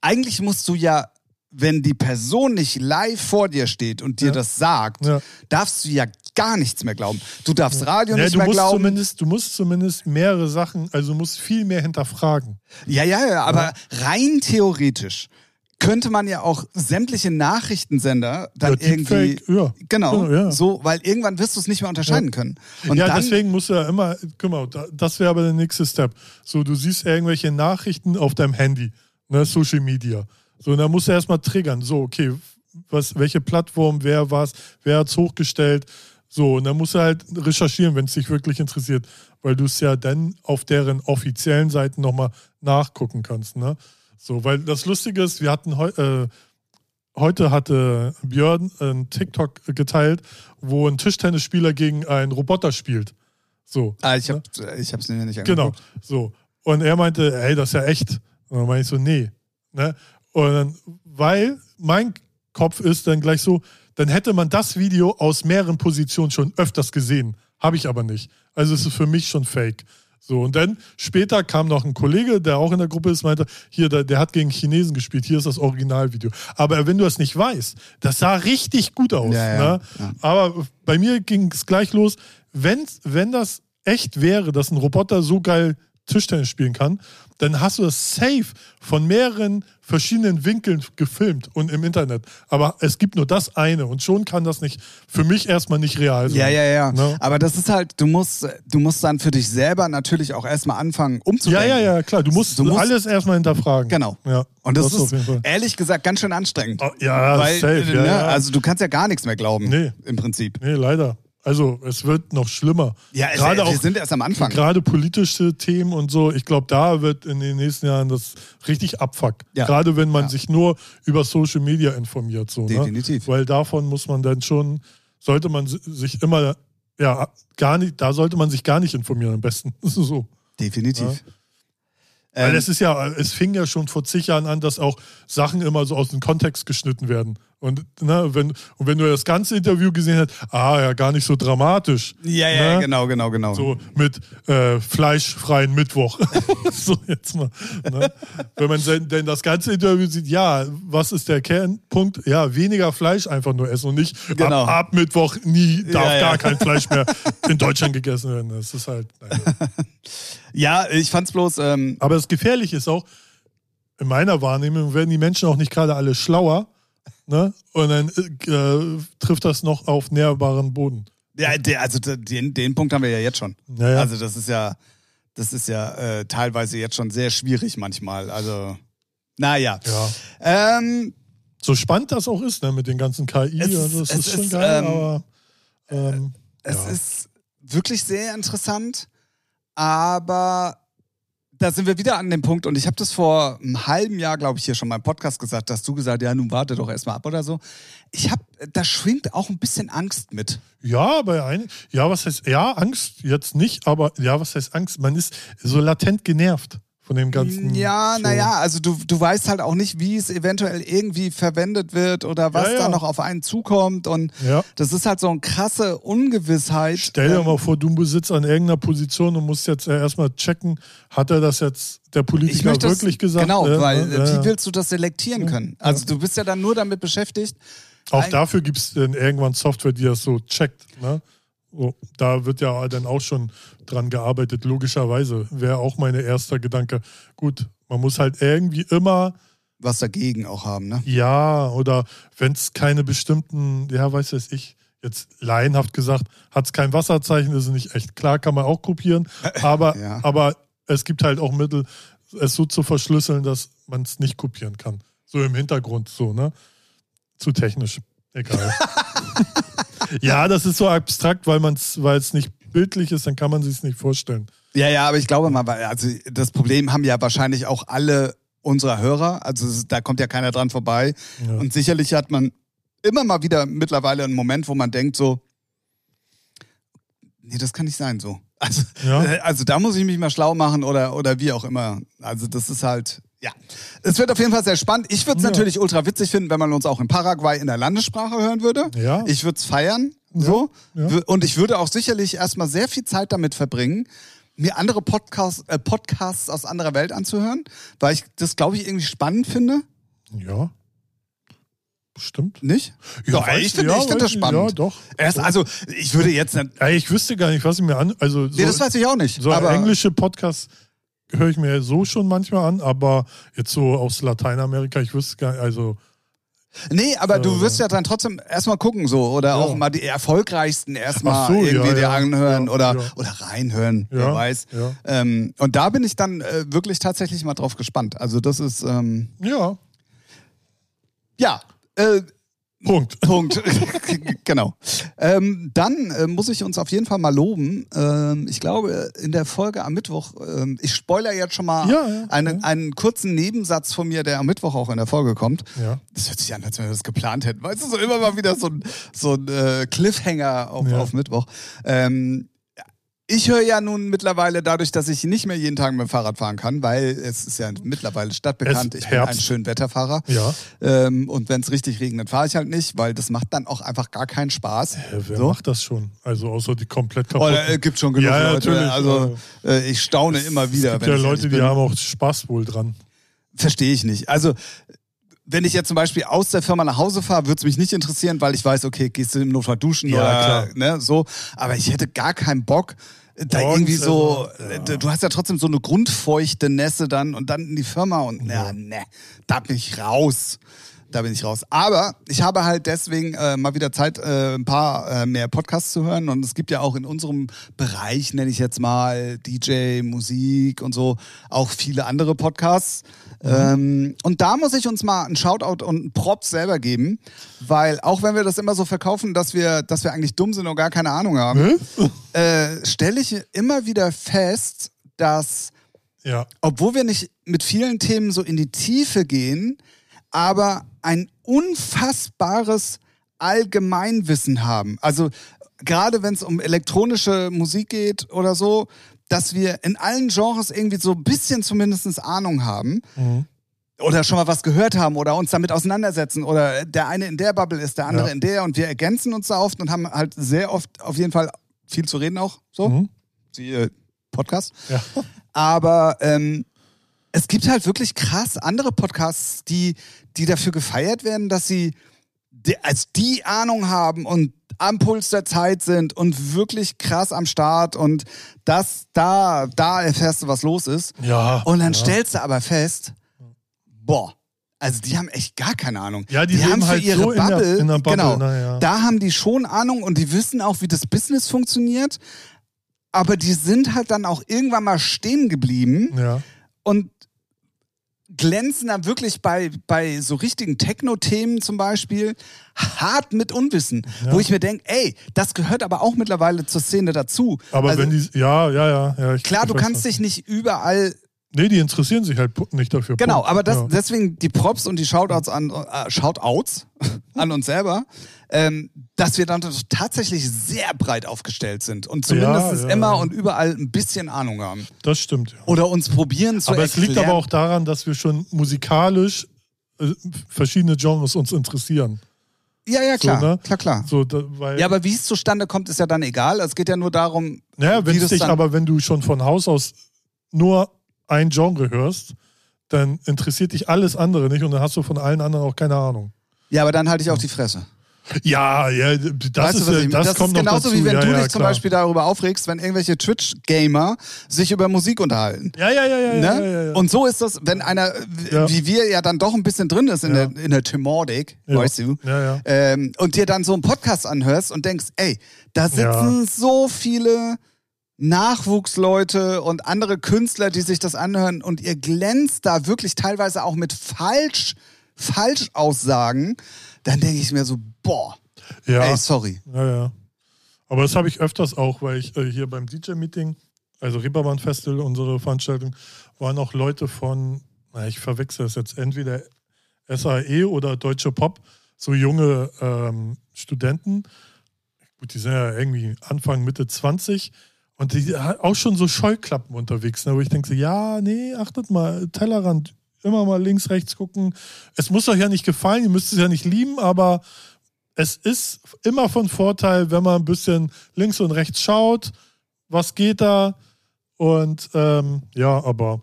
eigentlich musst du ja, wenn die Person nicht live vor dir steht und dir Ja. das sagt, Ja. darfst du ja gar nichts mehr glauben. Du darfst Radio Ja, nicht mehr glauben. zumindest, du musst zumindest mehrere Sachen, also du musst viel mehr hinterfragen. Ja, ja, ja, aber rein theoretisch könnte man ja auch sämtliche Nachrichtensender dann Ja, irgendwie. Ja. Genau, Ja, so, weil irgendwann wirst du es nicht mehr unterscheiden können. Und ja, dann, deswegen musst du ja immer, guck mal, da- das wäre aber der nächste Step. So, du siehst irgendwelche Nachrichten auf deinem Handy, ne, Social Media. So, und da musst du erstmal triggern. So, okay, was, welche Plattform, wer was, wer hat's hochgestellt. So, und dann musst du halt recherchieren, wenn es dich wirklich interessiert, weil du es ja dann auf deren offiziellen Seiten nochmal nachgucken kannst, ne? So, weil das Lustige ist, wir hatten heu, äh, heute hatte Björn ein TikTok geteilt, wo ein Tischtennisspieler gegen einen Roboter spielt. So. ah, ich, hab, ich hab's mir nicht Genau. angeguckt. So. Und er meinte, ey, das ist ja echt. Und dann meinte ich so, nee. Ne? Und dann, weil mein Kopf ist dann gleich so, dann hätte man das Video aus mehreren Positionen schon öfters gesehen. Habe ich aber nicht. Also es ist für mich schon fake. So, und dann später kam noch ein Kollege, der auch in der Gruppe ist, meinte, hier, der, der hat gegen Chinesen gespielt, hier ist das Originalvideo. Aber wenn du das nicht weißt, das sah richtig gut aus. Ja, ja, ne? ja. Aber bei mir ging es gleich los, wenn, wenn das echt wäre, dass ein Roboter so geil Tischtennis spielen kann, dann hast du das safe von mehreren verschiedenen Winkeln gefilmt und im Internet. Aber es gibt nur das eine und schon kann das nicht, für mich erstmal nicht real sein. Ja, ja, ja. Ne? Aber das ist halt, du musst, du musst dann für dich selber natürlich auch erstmal anfangen Ja, umzudenken. ja, ja, klar. Du musst, Du musst- alles erstmal hinterfragen. Genau. Ja, Und das, jeden ist ehrlich gesagt ganz schön anstrengend. Oh, ja, Weil, safe. Ja, ne, ja. Also du kannst ja gar nichts mehr glauben. Nee. Im Prinzip. nee, leider. Also es wird noch schlimmer. Ja, es, gerade wir auch sind erst am Anfang. gerade politische Themen und so. Ich glaube, da wird in den nächsten Jahren das richtig abfuck. Ja. Gerade wenn man Ja. sich nur über Social Media informiert. So, Definitiv. Ne? Weil davon muss man dann schon, sollte man si- sich immer, ja, gar nicht, da sollte man sich gar nicht informieren am besten. So. Definitiv. Weil Ähm, es ist ja, es fing ja schon vor zig Jahren an, dass auch Sachen immer so aus dem Kontext geschnitten werden. Und, ne, wenn, und wenn du das ganze Interview gesehen hast, ah ja, gar nicht so dramatisch. ja, ja, ne? genau, genau, genau. So mit äh, fleischfreien Mittwoch. so jetzt mal. Ne? Wenn man denn, denn das ganze Interview sieht, ja, was ist der Kernpunkt? Ja, weniger Fleisch einfach nur essen und nicht Genau. ab, ab Mittwoch nie darf Ja, ja. gar kein Fleisch mehr in Deutschland gegessen werden. Das ist halt. Naja. Ja, ich fand's bloß, ähm, Aber das Gefährliche ist auch, in meiner Wahrnehmung werden die Menschen auch nicht gerade alle schlauer. Ne? Und dann äh, trifft das noch auf nährbaren Boden. ja, der, also den, den Punkt haben wir ja jetzt schon. Naja. Also das ist ja, das ist ja äh, teilweise jetzt schon sehr schwierig manchmal. Also, naja. Ja. Ähm, So spannend das auch ist, ne, mit den ganzen KI. Es ist- also das es ist schon ist, geil, ähm, aber. Ähm, Es ja. ist wirklich sehr interessant, aber da sind wir wieder an dem Punkt und ich habe das vor einem halben Jahr, glaube ich, hier schon mal im Podcast gesagt, dass du gesagt, ja, nun warte doch erstmal ab oder so. Ich habe, da schwingt auch ein bisschen Angst mit. Ja, bei ein, ja, was heißt, ja, Angst jetzt nicht, aber ja, was heißt Angst? Man ist so latent genervt von dem ganzen. Ja, naja, also du, du weißt halt auch nicht, wie es eventuell irgendwie verwendet wird oder was Ja, ja. da noch auf einen zukommt und Ja. das ist halt so eine krasse Ungewissheit. Stell dir Ähm, mal vor, du besitzt an irgendeiner Position und musst jetzt äh, erstmal checken, hat er das jetzt der ich Politiker möchte das, wirklich gesagt? Genau, Ja, weil äh, wie willst du das selektieren können? Also du bist ja dann nur damit beschäftigt. Auch dafür gibt es dann irgendwann Software, die das so checkt. Ne? So, da wird ja dann auch schon dran gearbeitet, logischerweise. Wäre auch mein erster Gedanke. Gut, man muss halt irgendwie immer, was dagegen auch haben, ne? ja, oder wenn es keine bestimmten, ja, weiß es ich, jetzt laienhaft gesagt, hat es kein Wasserzeichen, ist es nicht echt. Klar kann man auch kopieren, aber, Ja. aber es gibt halt auch Mittel, es so zu verschlüsseln, dass man es nicht kopieren kann. So im Hintergrund, so, ne? Zu technisch. Egal. ja, das ist so abstrakt, weil man es, weil es nicht bildlich ist, dann kann man sich es nicht vorstellen. Ja, ja, aber ich glaube mal, also das Problem haben ja wahrscheinlich auch alle unserer Hörer. Also da kommt ja keiner dran vorbei. Ja. Und sicherlich hat man immer mal wieder mittlerweile einen Moment, wo man denkt so, nee, das kann nicht sein so. Also, ja. also da muss ich mich mal schlau machen oder, oder wie auch immer. Also das ist halt, ja. Es wird auf jeden Fall sehr spannend. Ich würde es ja. natürlich ultra witzig finden, wenn man uns auch in Paraguay in der Landessprache hören würde. Ja. Ich würde es feiern. So. Ja. Und ich würde auch sicherlich erstmal sehr viel Zeit damit verbringen, mir andere Podcasts, äh, Podcasts aus anderer Welt anzuhören, weil ich das, glaube ich, irgendwie spannend finde. Ja. Bestimmt. Nicht? Ja, doch, ich finde ja, find das spannend. Ja, doch. Erst, also, ich würde jetzt. Ja, ich wüsste gar nicht, was ich mir an. Also, so, nee, das weiß ich auch nicht. So aber englische Podcasts höre ich mir so schon manchmal an, aber jetzt so aus Lateinamerika, ich wüsste gar nicht, also. Nee, aber du wirst ja dann trotzdem erstmal gucken so oder ja. auch mal die erfolgreichsten erstmal so, irgendwie ja, dir ja. anhören oder, oder reinhören, wer weiß. Ähm, und da bin ich dann äh, wirklich tatsächlich mal drauf gespannt. Also das ist ähm, ja. Ja, äh, Punkt. Punkt. genau. Ähm, dann äh, muss ich uns auf jeden Fall mal loben. Ähm, ich glaube, in der Folge am Mittwoch, ähm, ich spoiler jetzt schon mal ja, ja, einen, ja. einen kurzen Nebensatz von mir, der am Mittwoch auch in der Folge kommt. Ja. Das hört sich an, als wenn wir das geplant hätten. Weißt du, so immer mal wieder so ein, so ein äh, Cliffhanger auf, auf Mittwoch. Ähm, ich höre ja nun mittlerweile dadurch, dass ich nicht mehr jeden Tag mit dem Fahrrad fahren kann, weil es ist ja mittlerweile stadtbekannt. Ich bin ein Schönwetterfahrer. Ja. Ähm, und wenn es richtig regnet, fahre ich halt nicht, weil das macht dann auch einfach gar keinen Spaß. Ja, wer so? macht das schon? Also außer die komplett kaputt. Oh, äh, gibt schon genug ja, Leute. Natürlich. Also äh, ich staune immer wieder. Es gibt ja Leute, die haben auch Spaß wohl dran. Verstehe ich nicht. Also wenn ich jetzt zum Beispiel aus der Firma nach Hause fahre, würde es mich nicht interessieren, weil ich weiß, okay, gehst du im Notfall duschen ja, oder ne, so. Aber ich hätte gar keinen Bock, da Morgens irgendwie so, ja. du hast ja trotzdem so eine grundfeuchte Nässe dann und dann in die Firma und ja. na, ne, da bin ich raus da bin ich raus. Aber ich habe halt deswegen äh, mal wieder Zeit, äh, ein paar äh, mehr Podcasts zu hören. Und es gibt ja auch in unserem Bereich, nenne ich jetzt mal DJ, Musik und so, auch viele andere Podcasts. Mhm. Ähm, und da muss ich uns mal einen Shoutout und einen Props selber geben, weil auch wenn wir das immer so verkaufen, dass wir, dass wir eigentlich dumm sind und gar keine Ahnung haben, äh, stelle ich immer wieder fest, dass ja. obwohl wir nicht mit vielen Themen so in die Tiefe gehen, aber ein unfassbares Allgemeinwissen haben. Also gerade wenn es um elektronische Musik geht oder so, dass wir in allen Genres irgendwie so ein bisschen zumindest Ahnung haben. Mhm. Oder schon mal was gehört haben oder uns damit auseinandersetzen. Oder der eine in der Bubble ist, der andere ja. in der und wir ergänzen uns da oft und haben halt sehr oft auf jeden Fall viel zu reden auch. So. Mhm. Siehe Podcast. Ja. Aber ähm, es gibt halt wirklich krass andere Podcasts, die, die dafür gefeiert werden, dass sie die, als die Ahnung haben und am Puls der Zeit sind und wirklich krass am Start und das da, da erfährst du, was los ist. Ja. Und dann ja. stellst du aber fest, boah, also die haben echt gar keine Ahnung. Ja, die, die haben für halt ihre so Bubble, in der, in der Bubble genau, ja. da haben die schon Ahnung und die wissen auch, wie das Business funktioniert. Aber die sind halt dann auch irgendwann mal stehen geblieben. Ja. Und glänzen da wirklich bei, bei so richtigen Techno-Themen zum Beispiel hart mit Unwissen, ja. wo ich mir denke, ey, das gehört aber auch mittlerweile zur Szene dazu. Aber also, wenn die, ja, ja, ja. ja ich, klar, ich du kannst dich nicht überall Nee, die interessieren sich halt nicht dafür. Genau, Punkt. aber das, ja. deswegen die Props und die Shoutouts an, äh, Shoutouts an uns selber, ähm, dass wir dann tatsächlich sehr breit aufgestellt sind und zumindest ja, ja, immer und überall ein bisschen Ahnung haben. Das stimmt. Ja. Oder uns probieren zu Aber erklären. es liegt aber auch daran, dass wir schon musikalisch äh, verschiedene Genres uns interessieren. Ja, ja, klar, so, ne? klar, klar. So, da, weil ja, aber wie es zustande kommt, ist ja dann egal. Es geht ja nur darum, naja, wenn dich, aber wenn du schon von Haus aus nur ein Genre hörst, dann interessiert dich alles andere nicht und dann hast du von allen anderen auch keine Ahnung. Ja, aber dann halte ich auch die Fresse. Ja, ja, das weißt ist, du, das, das kommt ist genauso wie wenn ja, du ja, dich zum Beispiel darüber aufregst, wenn irgendwelche Twitch-Gamer sich über Musik unterhalten. Ja, ja, ja, ja, ne? ja, ja, ja, Und so ist das, wenn einer, wie wir ja dann doch ein bisschen drin ist in der, in der Thematik, weißt du, ja, ja. Ähm, und dir dann so einen Podcast anhörst und denkst, ey, da sitzen so viele Nachwuchsleute und andere Künstler, die sich das anhören und ihr glänzt da wirklich teilweise auch mit falsch, Falschaussagen, dann denke ich mir so, boah, ja. ey, sorry. Ja, ja. Aber das habe ich öfters auch, weil ich äh, hier beim DJ-Meeting also Reeperbahn Festival, unsere Veranstaltung, waren auch Leute von, na, ich verwechsel das jetzt, entweder SAE oder Deutsche Pop, so junge ähm, Studenten. Gut, die sind ja irgendwie Anfang, Mitte 20 und die auch schon so Scheuklappen unterwegs, ne, wo ich denke, so, ja, nee, achtet mal, Tellerrand, immer mal links, rechts gucken. Es muss euch ja nicht gefallen, ihr müsst es ja nicht lieben, aber es ist immer von Vorteil, wenn man ein bisschen links und rechts schaut, was geht da. Und ähm, ja, aber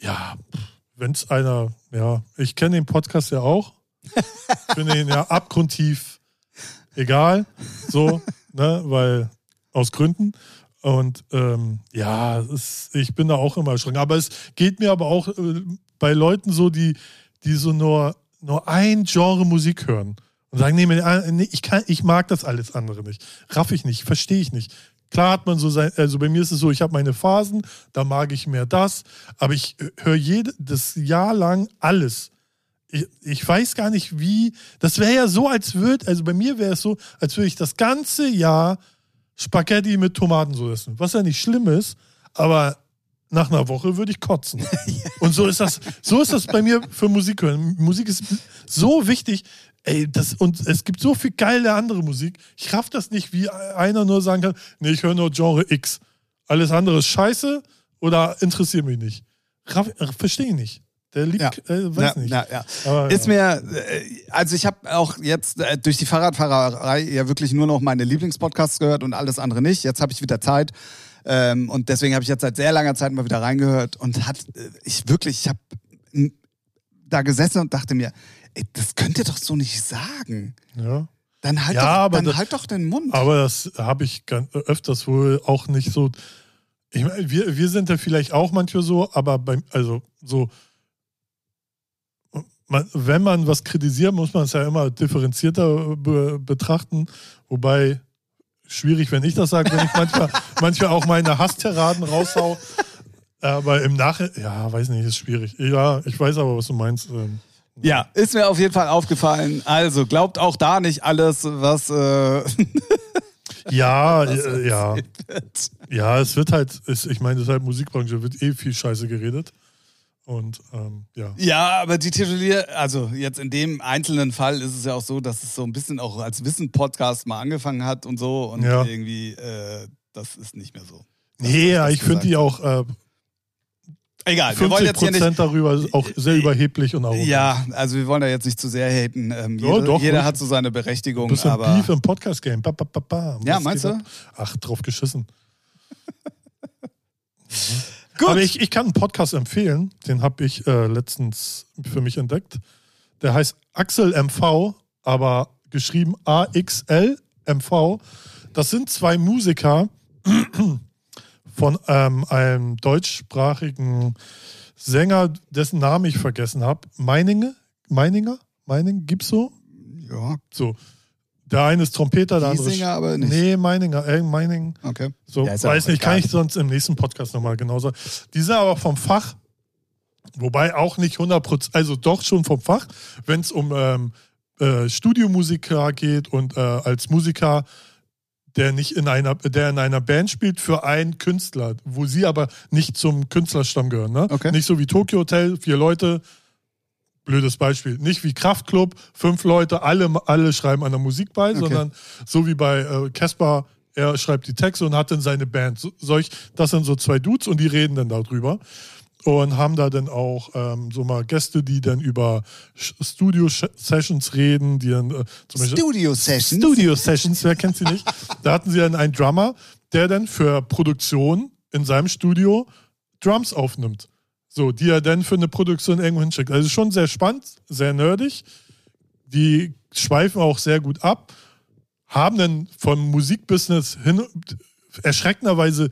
ja, wenn es einer, ja, ich kenne den Podcast ja auch. Finde ihn ja abgrundtief egal. So, ne, weil aus Gründen. Und ähm, ja, ist, ich bin da auch immer erschrocken. Aber es geht mir aber auch äh, bei Leuten so, die, die so nur, nur ein Genre Musik hören und sagen, nee, ich, kann, ich mag das alles andere nicht. Raff ich nicht, verstehe ich nicht. Klar hat man so sein, also bei mir ist es so, ich habe meine Phasen, da mag ich mehr das, aber ich höre jedes Jahr lang alles. Ich, ich weiß gar nicht, wie. Das wäre ja so, als würde, also bei mir wäre es so, als würde ich das ganze Jahr Spaghetti mit Tomaten so essen. Was ja nicht schlimm ist, aber nach einer Woche würde ich kotzen. Und so ist das, so ist das bei mir für Musik hören. Musik ist so wichtig. Ey, das, und es gibt so viel geile andere Musik. Ich raff das nicht, wie einer nur sagen kann, nee, ich höre nur Genre X. Alles andere ist scheiße oder interessiert mich nicht. Verstehe ich nicht. Der liebt, ja. äh, weiß ja, nicht. Ja, ja. Aber, ist mir, äh, also ich habe auch jetzt äh, durch die Fahrradfahrerei ja wirklich nur noch meine Lieblingspodcasts gehört und alles andere nicht. Jetzt habe ich wieder Zeit. Ähm, und deswegen habe ich jetzt seit sehr langer Zeit mal wieder reingehört und hat äh, ich wirklich, ich habe da gesessen und dachte mir, ey, das könnt ihr doch so nicht sagen. Ja. Dann halt, ja, doch, dann das, halt doch den Mund. Aber das habe ich ganz, öfters wohl auch nicht so. Ich meine, wir, wir sind ja vielleicht auch manchmal so, aber beim, also so, man, wenn man was kritisiert, muss man es ja immer differenzierter be, betrachten. Wobei, schwierig, wenn ich das sage, wenn ich manchmal, manchmal auch meine Hasstiraden raushau. Aber im Nachhinein, ja, weiß nicht, ist schwierig. Ja, ich weiß aber, was du meinst. Ähm. Ja, ist mir auf jeden Fall aufgefallen. Also glaubt auch da nicht alles, was. Äh ja, was äh, ja. Wird. Ja, es wird halt, ich meine, das ist halt Musikbranche, wird eh viel Scheiße geredet. Und ähm, ja. Ja, aber die Titulier, also jetzt in dem einzelnen Fall ist es ja auch so, dass es so ein bisschen auch als Wissen-Podcast mal angefangen hat und so. Und ja. irgendwie, äh, das ist nicht mehr so. Das nee, ja, ich finde die auch äh, Egal, wir wollen jetzt hier nicht. darüber auch sehr überheblich und arrogant. Ja, also wir wollen da jetzt nicht zu sehr haten. Ähm, jeder, ja, doch, jeder hat so seine Berechtigung. Ein bisschen aber Beef im Podcast-Game. Ja, meinst du? Ach, drauf geschissen. Gut. Aber ich, ich kann einen Podcast empfehlen, den habe ich äh, letztens für mich entdeckt. Der heißt Axel MV, aber geschrieben A-X-L MV. Das sind zwei Musiker von ähm, einem deutschsprachigen Sänger, dessen Namen ich vergessen habe. Meininger? Meininger? Meining? Gibt's so? Ja. So. Der eine ist Trompeter, der andere. Singer aber nicht. Nee, Meininger, äh, Meining. Okay. So, ja, weiß nicht, kann ich sonst im nächsten Podcast nochmal genauso. Die sind aber vom Fach, wobei auch nicht 100%, also doch schon vom Fach, wenn es um ähm, äh, Studiomusiker geht und äh, als Musiker der nicht in einer, der in einer Band spielt für einen Künstler, wo sie aber nicht zum Künstlerstamm gehören. Ne? Okay. Nicht so wie Tokyo Hotel, vier Leute, blödes Beispiel. Nicht wie Kraftklub, fünf Leute, alle, alle schreiben an der Musik bei, okay. sondern so wie bei Casper, äh, er schreibt die Texte und hat dann seine Band. So, solch, das sind so zwei Dudes und die reden dann darüber und haben da dann auch ähm, so mal Gäste, die dann über Studio-Sessions reden, die dann äh, zum Beispiel Studio-Sessions? Studio-Sessions, wer kennt sie nicht? Da hatten sie dann einen Drummer, der dann für Produktion in seinem Studio Drums aufnimmt. So, die er dann für eine Produktion irgendwo hinschickt. Also schon sehr spannend, sehr nerdig. Die schweifen auch sehr gut ab, haben dann vom Musikbusiness hin erschreckenderweise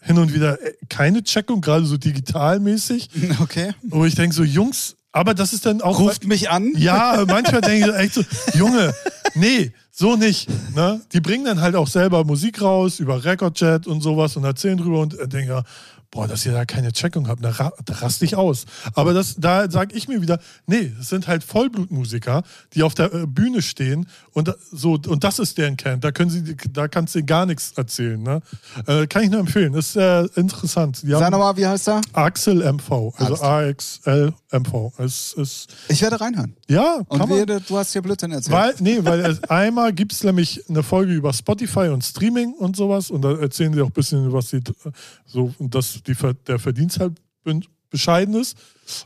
hin und wieder äh, keine Checkung, gerade so digitalmäßig. Okay. Wo ich denke so, Jungs, aber das ist dann auch. Ruft mich an? Ja, manchmal denke ich echt so, Junge, nee, so nicht. Ne? Die bringen dann halt auch selber Musik raus über Recordjet und sowas und erzählen drüber und denke, boah, dass ihr da keine Checkung habt, da, ra da raste ich aus. Aber das, da sage ich mir wieder, nee, es sind halt Vollblutmusiker, die auf der äh, Bühne stehen und so und das ist deren Kern. Da können sie, da kannst du gar nichts erzählen. Ne? Äh, kann ich nur empfehlen. Ist äh, interessant. Die Sag nochmal, wie heißt er? Axel MV, also AXL MV. Es, es, ich werde reinhören. Ja, und man, werde, du hast hier Blödsinn erzählt. Weil, nee, weil es, einmal gibt es nämlich eine Folge über Spotify und Streaming und sowas und da erzählen sie auch ein bisschen, was sie so und dass die, der Verdienst halt bescheiden ist.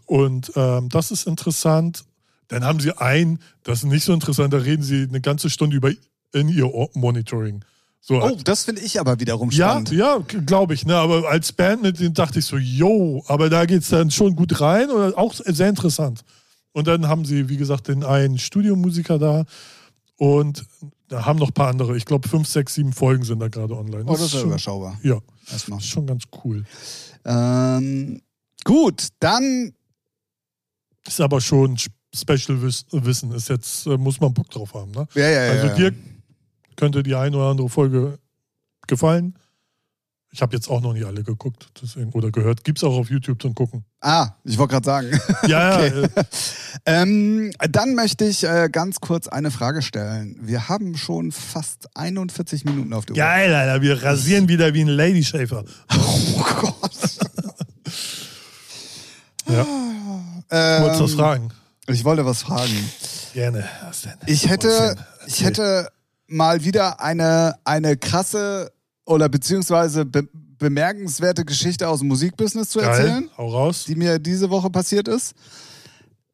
Und ähm, das ist interessant. Dann haben sie ein, das ist nicht so interessant, da reden sie eine ganze Stunde über in ihr Monitoring. So, oh, das finde ich aber wiederum spannend. Ja, ja glaube ich. Ne? Aber als Band mit denen dachte ich so, yo, aber da geht es dann schon gut rein und auch sehr interessant. Und dann haben sie, wie gesagt, den einen Studiomusiker da und da haben noch ein paar andere. Ich glaube, fünf, sechs, sieben Folgen sind da gerade online. Das oh, das ist ja überschaubar. Ja. Erstmal. Das ist schon ganz cool. Ähm, gut, dann. Ist aber schon Special Wissen. Ist jetzt, äh, muss man Bock drauf haben. Ne? Ja, ja, also ja. Könnte die eine oder andere Folge gefallen. Ich habe jetzt auch noch nicht alle geguckt deswegen, oder gehört. Gibt es auch auf YouTube zum Gucken. Ah, ich wollte gerade sagen. Ja, okay. ja. ähm, dann möchte ich äh, ganz kurz eine Frage stellen. Wir haben schon fast 41 Minuten auf der Uhr. Geil, Alter. Wir rasieren wieder wie ein Lady Shaver. Oh Gott. ja. Ähm, Wolltest du was fragen? Ich wollte was fragen. Gerne. Ich hätte, ich hätte mal wieder eine, eine krasse oder beziehungsweise be bemerkenswerte Geschichte aus dem Musikbusiness zu erzählen. Hau raus. Die mir diese Woche passiert ist.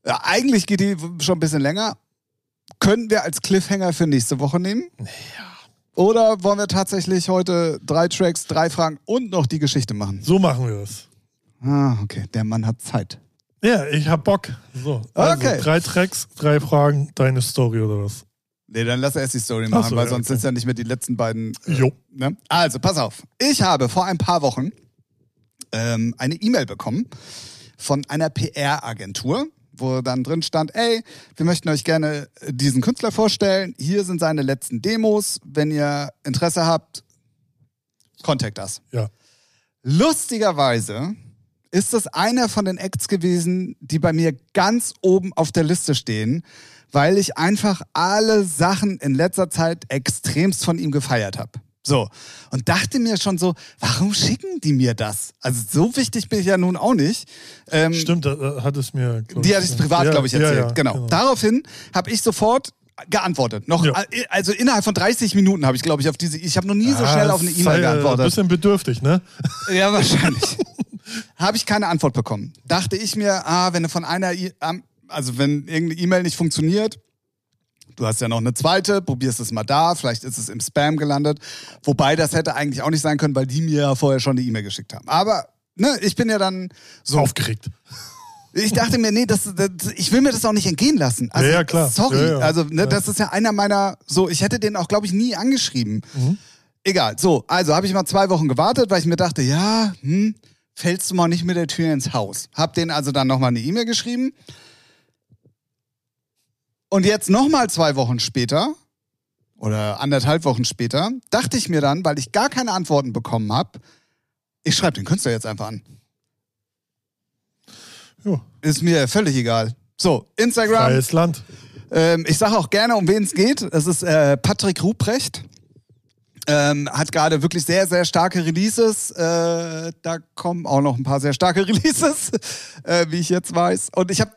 Ja, eigentlich geht die schon ein bisschen länger. Könnten wir als Cliffhanger für nächste Woche nehmen? Ja. Oder wollen wir tatsächlich heute drei Tracks, drei Fragen und noch die Geschichte machen? So machen wir das. Ah, okay. Der Mann hat Zeit. Ja, ich hab Bock. So. Also okay. Drei Tracks, drei Fragen, deine Story oder was? Nee, dann lass erst die Story machen, so, weil ja, sonst okay. sind ja nicht mehr die letzten beiden. Äh, jo. Ne? Also, pass auf. Ich habe vor ein paar Wochen ähm, eine E-Mail bekommen von einer PR-Agentur, wo dann drin stand, ey, wir möchten euch gerne diesen Künstler vorstellen. Hier sind seine letzten Demos. Wenn ihr Interesse habt, contact das. Ja. Lustigerweise ist das einer von den Acts gewesen, die bei mir ganz oben auf der Liste stehen, weil ich einfach alle Sachen in letzter Zeit extremst von ihm gefeiert habe. So. Und dachte mir schon so, warum schicken die mir das? Also so wichtig bin ich ja nun auch nicht. Ähm, Stimmt, da hat es mir. Die hat es privat, ja, glaube ich, erzählt. Ja, ja, genau. genau. Daraufhin habe ich sofort geantwortet. Noch, also innerhalb von 30 Minuten habe ich, glaube ich, auf diese. Ich habe noch nie so ah, schnell auf eine E-Mail geantwortet. Ein bisschen bedürftig, ne? Ja, wahrscheinlich. habe ich keine Antwort bekommen. Dachte ich mir, ah, wenn du von einer, also wenn irgendeine E-Mail nicht funktioniert, du hast ja noch eine zweite, probierst es mal da, vielleicht ist es im Spam gelandet. Wobei das hätte eigentlich auch nicht sein können, weil die mir ja vorher schon eine E-Mail geschickt haben. Aber ne, ich bin ja dann so. Aufgeregt. Ich dachte mir, nee, das, das, ich will mir das auch nicht entgehen lassen. Also, ja, ja, klar. Sorry. Ja, ja. Also, ne, das ist ja einer meiner, so, ich hätte den auch, glaube ich, nie angeschrieben. Mhm. Egal. So, also habe ich mal zwei Wochen gewartet, weil ich mir dachte, ja, hm, fällst du mal nicht mit der Tür ins Haus. Hab denen also dann nochmal eine E-Mail geschrieben. Und jetzt nochmal zwei Wochen später oder anderthalb Wochen später dachte ich mir dann, weil ich gar keine Antworten bekommen habe, ich schreibe den Künstler jetzt einfach an. Jo. Ist mir völlig egal. So, Instagram. Freies Land. Ähm, ich sage auch gerne, um wen es geht. Es ist äh, Patrick Ruprecht. Ähm, hat gerade wirklich sehr, sehr starke Releases. Äh, da kommen auch noch ein paar sehr starke Releases, äh, wie ich jetzt weiß. Und ich habe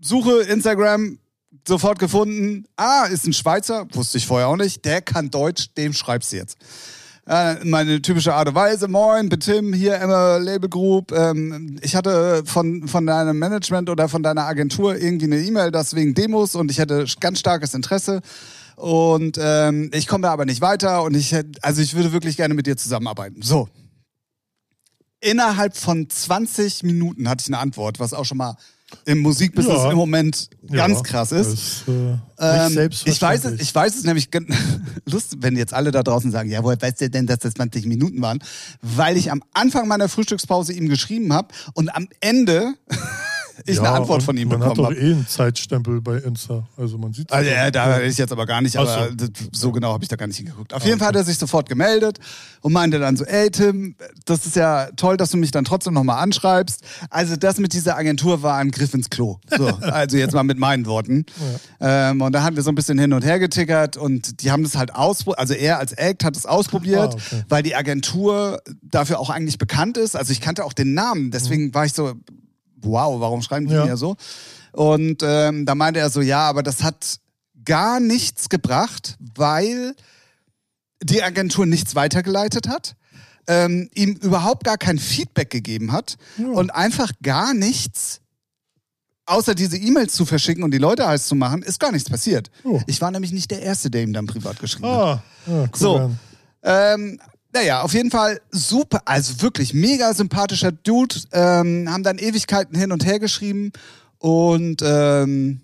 Suche Instagram sofort gefunden. Ah, ist ein Schweizer, wusste ich vorher auch nicht. Der kann Deutsch, dem schreibst du jetzt. Äh, meine typische Art und Weise. Moin, Tim, hier Emma Label Group. Ähm, ich hatte von, von deinem Management oder von deiner Agentur irgendwie eine E-Mail, das wegen Demos und ich hätte ganz starkes Interesse. Und ähm, ich komme da aber nicht weiter und ich also ich würde wirklich gerne mit dir zusammenarbeiten. So. Innerhalb von 20 Minuten hatte ich eine Antwort, was auch schon mal im Musikbusiness ja. im Moment ganz ja, krass ist. ist äh, ähm, ich, weiß es, ich weiß es nämlich lustig, wenn jetzt alle da draußen sagen, ja, woher weißt du denn, dass das 20 Minuten waren? Weil ich am Anfang meiner Frühstückspause ihm geschrieben habe und am Ende ich Ja, eine Antwort von ihm man bekommen hat doch habe. eh einen Zeitstempel bei Insta. Also man sieht Also, ja, da ich jetzt aber gar nicht, aber so. das- so genau habe ich da gar nicht hingeguckt. Auf jeden Fall hat er sich sofort gemeldet und meinte dann so, ey Tim, das ist ja toll, dass du mich dann trotzdem nochmal anschreibst. Also das mit dieser Agentur war ein Griff ins Klo. So, also jetzt mal mit meinen Worten. Ähm, und da haben wir so ein bisschen hin und her getickert und die haben das halt ausprobiert, also er als Act hat es ausprobiert, Ah, okay. weil die Agentur dafür auch eigentlich bekannt ist. Also ich kannte auch den Namen, deswegen war ich so, wow, warum schreiben die Ja. mir so? Und ähm, da meinte er so, ja, aber das hat gar nichts gebracht, weil die Agentur nichts weitergeleitet hat, ähm, ihm überhaupt gar kein Feedback gegeben hat und einfach gar nichts, außer diese E-Mails zu verschicken und die Leute heiß zu machen, ist gar nichts passiert. Oh. Ich war nämlich nicht der Erste, der ihm dann privat geschrieben hat. Ah, ja, cool. So. Ähm, naja, auf jeden Fall super, also wirklich mega sympathischer Dude. Ähm, haben dann Ewigkeiten hin und her geschrieben und ähm,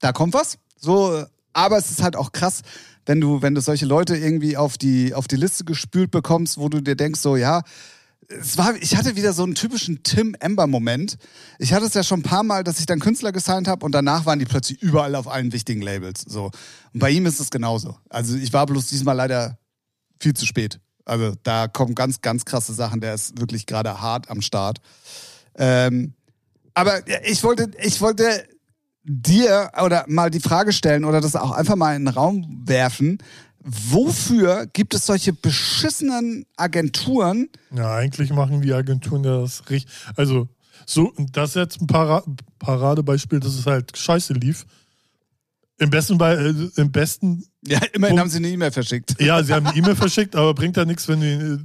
da kommt was. So, aber es ist halt auch krass, wenn du, wenn du solche Leute irgendwie auf die, auf die Liste gespült bekommst, wo du dir denkst, so, ja, es war, ich hatte wieder so einen typischen Tim Ember-Moment. Ich hatte es ja schon ein paar Mal, dass ich dann Künstler gesigned habe und danach waren die plötzlich überall auf allen wichtigen Labels. So. Und bei ihm ist es genauso. Also ich war bloß diesmal leider viel zu spät. Also da kommen ganz, ganz krasse Sachen. Der ist wirklich gerade hart am Start. Ähm, aber ich wollte, ich wollte dir oder mal die Frage stellen oder das auch einfach mal in den Raum werfen. Wofür gibt es solche beschissenen Agenturen? Ja, eigentlich machen die Agenturen das richtig. Also, so, das ist jetzt ein Para Paradebeispiel, dass es halt scheiße lief. Im besten, Be äh, im besten, Ja, immerhin Punkt. haben sie eine E-Mail verschickt. ja, sie haben eine E-Mail verschickt, aber bringt ja nichts, wenn du,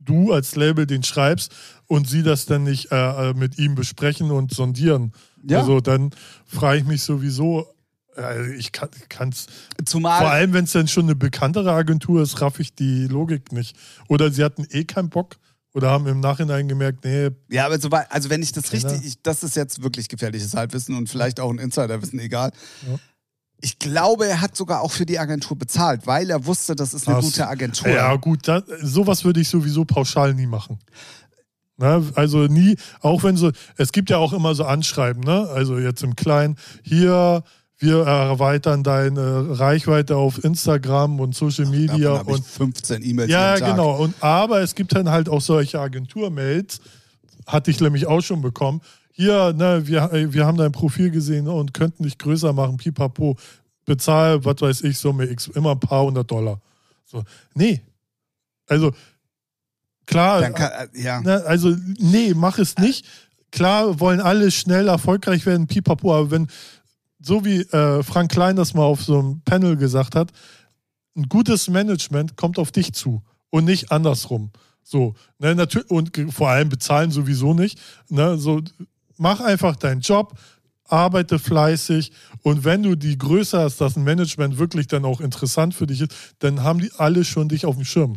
du als Label den schreibst und sie das dann nicht äh, äh, mit ihm besprechen und sondieren. Ja. Also, dann frage ich mich sowieso, äh, ich kann es. Zumal. Vor allem, wenn es dann schon eine bekanntere Agentur ist, raff ich die Logik nicht. Oder sie hatten eh keinen Bock oder haben im Nachhinein gemerkt, nee, Ja, aber so, also wenn ich das richtig, ich, das ist jetzt wirklich gefährliches Halbwissen und vielleicht auch ein Insiderwissen, egal. Ja. Ich glaube, er hat sogar auch für die Agentur bezahlt, weil er wusste, das ist eine Das- gute Agentur. Ja, gut, da, sowas würde ich sowieso pauschal nie machen. Ne? Also nie, auch wenn so, es gibt ja auch immer so Anschreiben, ne? Also jetzt im Kleinen, hier, wir erweitern deine Reichweite auf Instagram und Social Media ich und 15 E-Mails ja, genau. Und aber es gibt dann halt auch solche Agenturmails, hatte ich nämlich auch schon bekommen. Hier, ne, wir, wir haben dein Profil gesehen und könnten dich größer machen, pipapo. Bezahl, was weiß ich, Summe X, immer ein paar hundert Dollar. So, nee. Also, klar, kann, äh, ja. ne, also, nee, mach es nicht. Klar wollen alle schnell erfolgreich werden, pipapo, aber wenn, so wie äh, Frank Klein das mal auf so einem Panel gesagt hat, ein gutes Management kommt auf dich zu und nicht andersrum. So, ne, natürlich, und vor allem bezahlen sowieso nicht. Ne, so, mach einfach deinen Job, arbeite fleißig und wenn du die Größe hast, dass ein Management wirklich dann auch interessant für dich ist, dann haben die alle schon dich auf dem Schirm.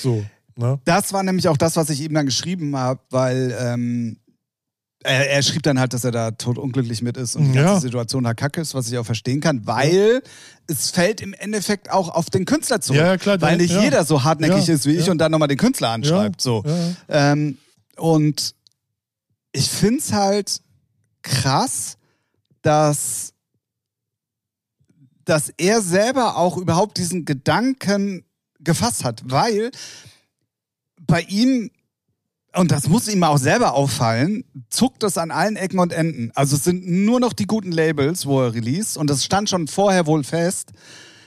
So, ne? Das war nämlich auch das, was ich ihm dann geschrieben habe, weil ähm, er, er schrieb dann halt, dass er da totunglücklich mit ist und die Ja. ganze Situation da kacke ist, was ich auch verstehen kann, weil es fällt im Endeffekt auch auf den Künstler zurück. Ja, klar, weil nicht ja. jeder so hartnäckig ist wie ich und dann nochmal den Künstler anschreibt. so. Ähm, und ich finde es halt krass, dass, dass er selber auch überhaupt diesen Gedanken gefasst hat, weil bei ihm, und das muss ihm auch selber auffallen, zuckt es an allen Ecken und Enden. Also es sind nur noch die guten Labels, wo er release, und das stand schon vorher wohl fest.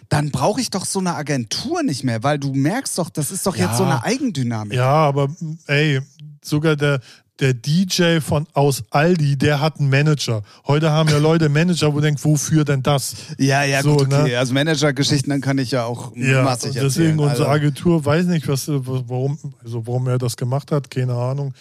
Dann brauche ich doch so eine Agentur nicht mehr, weil du merkst doch, das ist doch jetzt Ja. so eine Eigendynamik. Ja, aber ey, sogar der, der DJ von aus Aldi, der hat einen Manager. Heute haben ja Leute Manager, wo du denkst, wofür denn das? Ja, ja, So, gut, okay. ne? Also Managergeschichten, dann kann ich ja auch Ja, massig deswegen erzählen. unsere also, Agentur weiß nicht, was, warum, also warum er das gemacht hat, keine Ahnung.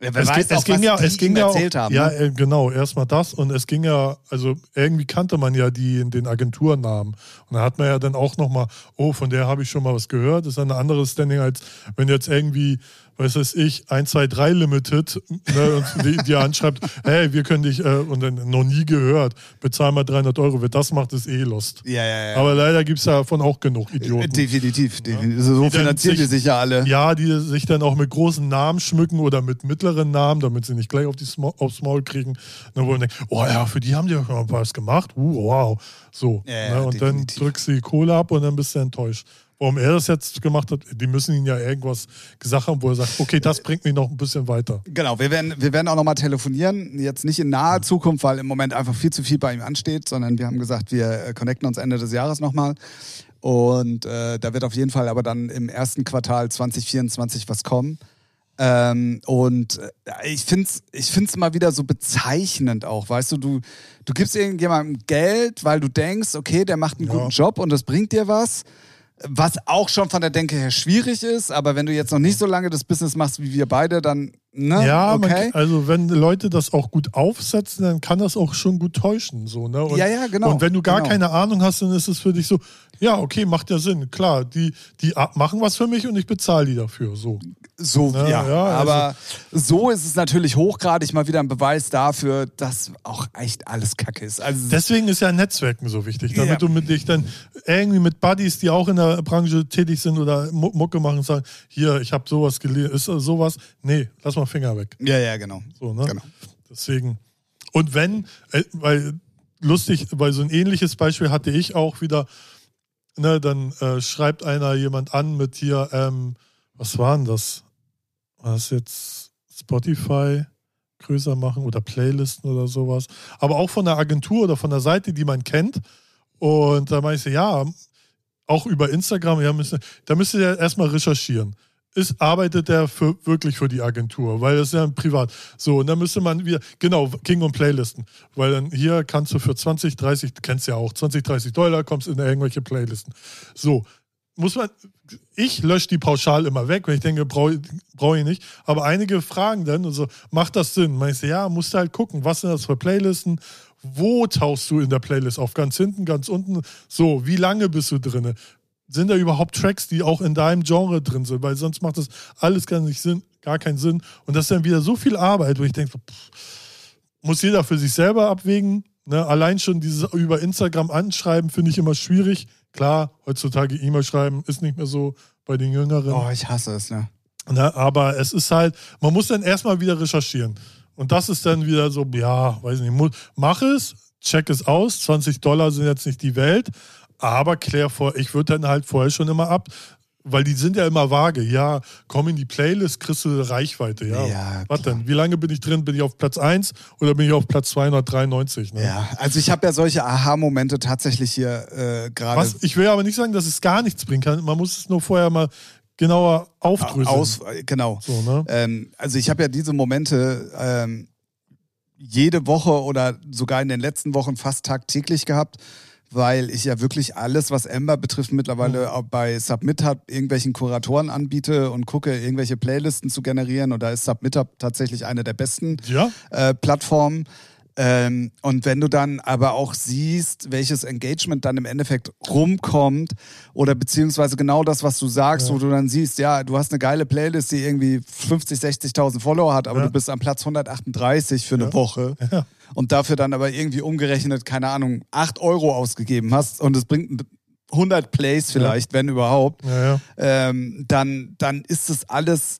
ja, wer es, weiß ging- es ging was ja, es ging ja auch, erzählt haben. ja, ne? äh, genau, erstmal das und es ging ja, also irgendwie kannte man ja die in den Agenturnamen und da hat man ja dann auch nochmal, oh, von der habe ich schon mal was gehört, das ist ein anderes Standing als wenn jetzt irgendwie was weiß ich, 1, 2, 3 Limited, ne, und die, die anschreibt, hey, wir können dich, äh, und dann noch nie gehört, bezahl mal 300 Euro. Wer das macht, ist eh lost. Ja, ja, ja. Aber leider gibt es davon auch genug Idioten. Definitiv, definitiv. So finanzieren die sich ja alle. Ja, die sich dann auch mit großen Namen schmücken oder mit mittleren Namen, damit sie nicht gleich auf die Sma aufs Maul kriegen. Ne, wo man denkt, oh ja, für die haben die auch mal was gemacht. Uh, wow. So. Ja, ne, ja, und definitiv. dann drückst du die Kohle ab und dann bist du enttäuscht. Warum er das jetzt gemacht hat, die müssen ihn ja irgendwas gesagt haben, wo er sagt, okay, das bringt mich noch ein bisschen weiter. Genau, wir werden, wir werden auch nochmal telefonieren. Jetzt nicht in naher Zukunft, weil im Moment einfach viel zu viel bei ihm ansteht, sondern wir haben gesagt, wir äh, connecten uns Ende des Jahres nochmal. Und äh, da wird auf jeden Fall aber dann im ersten Quartal 2024 was kommen. Ähm, und äh, ich finde es ich find's mal wieder so bezeichnend auch, weißt du, du, du gibst irgendjemandem Geld, weil du denkst, okay, der macht einen Ja. guten Job und das bringt dir was. Was auch schon von der Denke her schwierig ist, aber wenn du jetzt noch nicht so lange das Business machst wie wir beide, dann, ne? Ja, man, okay. also wenn Leute das auch gut aufsetzen, dann kann das auch schon gut täuschen. So, ne? und, Ja, ja, genau, Und wenn du gar genau. keine Ahnung hast, dann ist es für dich so, ja, okay, macht ja Sinn. Klar, die, die machen was für mich und ich bezahle die dafür. So. So, Ja, ja. ja, also- aber so ist es natürlich hochgradig mal wieder ein Beweis dafür, dass auch echt alles Kacke ist. Also, Deswegen ist ja Netzwerken so wichtig, damit Ja. du mit dich dann irgendwie mit Buddies, die auch in der Branche tätig sind oder Mu- Mucke machen, sagen, hier, ich habe sowas gelesen, ist sowas? Nee, lass mal Finger weg. ja, ja, genau. So, ne? Genau. Deswegen. Und wenn, äh, weil lustig, weil so ein ähnliches Beispiel hatte ich auch wieder, ne, dann äh, schreibt einer jemand an mit hier, ähm, was war denn das? War das jetzt Spotify größer machen oder Playlisten oder sowas? Aber auch von der Agentur oder von der Seite, die man kennt. Und da meinte ich ja, auch über Instagram, ja, müssen, da müsst ihr erstmal recherchieren. Ist, arbeitet der für, wirklich für die Agentur? Weil das ist ja Privat. So, und dann müsste man wieder, genau, King und Playlisten. Weil dann hier kannst du für 20, 30, du kennst ja auch, 20, 30 Dollar, kommst in irgendwelche Playlisten. So, muss man, ich lösche die pauschal immer weg, wenn ich denke, brauche brauch ich nicht. Aber einige fragen dann, also, macht das Sinn? Meinst ja, musst du halt gucken, was sind das für Playlisten? Wo tauchst du in der Playlist auf? Ganz hinten, ganz unten? So, wie lange bist du drinne? Sind da überhaupt Tracks, die auch in deinem Genre drin sind? Weil sonst macht das alles gar nicht Sinn, gar keinen Sinn. Und das ist dann wieder so viel Arbeit, wo ich denke, pff, muss jeder für sich selber abwägen. Ne? Allein schon dieses über Instagram anschreiben finde ich immer schwierig. Klar, heutzutage E-Mail schreiben ist nicht mehr so bei den Jüngeren. Oh, ich hasse es, ne? Ne? Aber es ist halt, man muss dann erstmal wieder recherchieren. Und das ist dann wieder so, ja, weiß nicht, mu- mach es, check es aus. 20 Dollar sind jetzt nicht die Welt, aber klär vor, ich würde dann halt vorher schon immer ab, weil die sind ja immer vage. Ja, komm in die Playlist, kriegst du Reichweite. Ja, Ja, was denn? Wie lange bin ich drin? Bin ich auf Platz 1 oder bin ich auf Platz 293? Ne? Ja, also ich habe ja solche Aha-Momente tatsächlich hier äh, gerade ich will aber nicht sagen, dass es gar nichts bringen kann. Man muss es nur vorher mal genauer aufdröseln. aus, genau. so, ne? Ähm, also ich habe ja diese Momente ähm, jede Woche oder sogar in den letzten Wochen fast tagtäglich gehabt, weil ich ja wirklich alles, was Ember betrifft, mittlerweile auch bei Submit Hub irgendwelchen Kuratoren anbiete und gucke, irgendwelche Playlisten zu generieren. Und da ist Submit Hub tatsächlich eine der besten Ja, äh, Plattformen. Ähm, und wenn du dann aber auch siehst, welches Engagement dann im Endeffekt rumkommt oder beziehungsweise genau das, was du sagst, Ja. wo du dann siehst, ja, du hast eine geile Playlist, die irgendwie 50, 60.000 Follower hat, aber Ja. du bist am Platz 138 für eine Ja. Woche und dafür dann aber irgendwie umgerechnet, keine Ahnung, 8 Euro ausgegeben hast und es bringt 100 Plays vielleicht, wenn überhaupt, ähm, dann, dann ist das alles.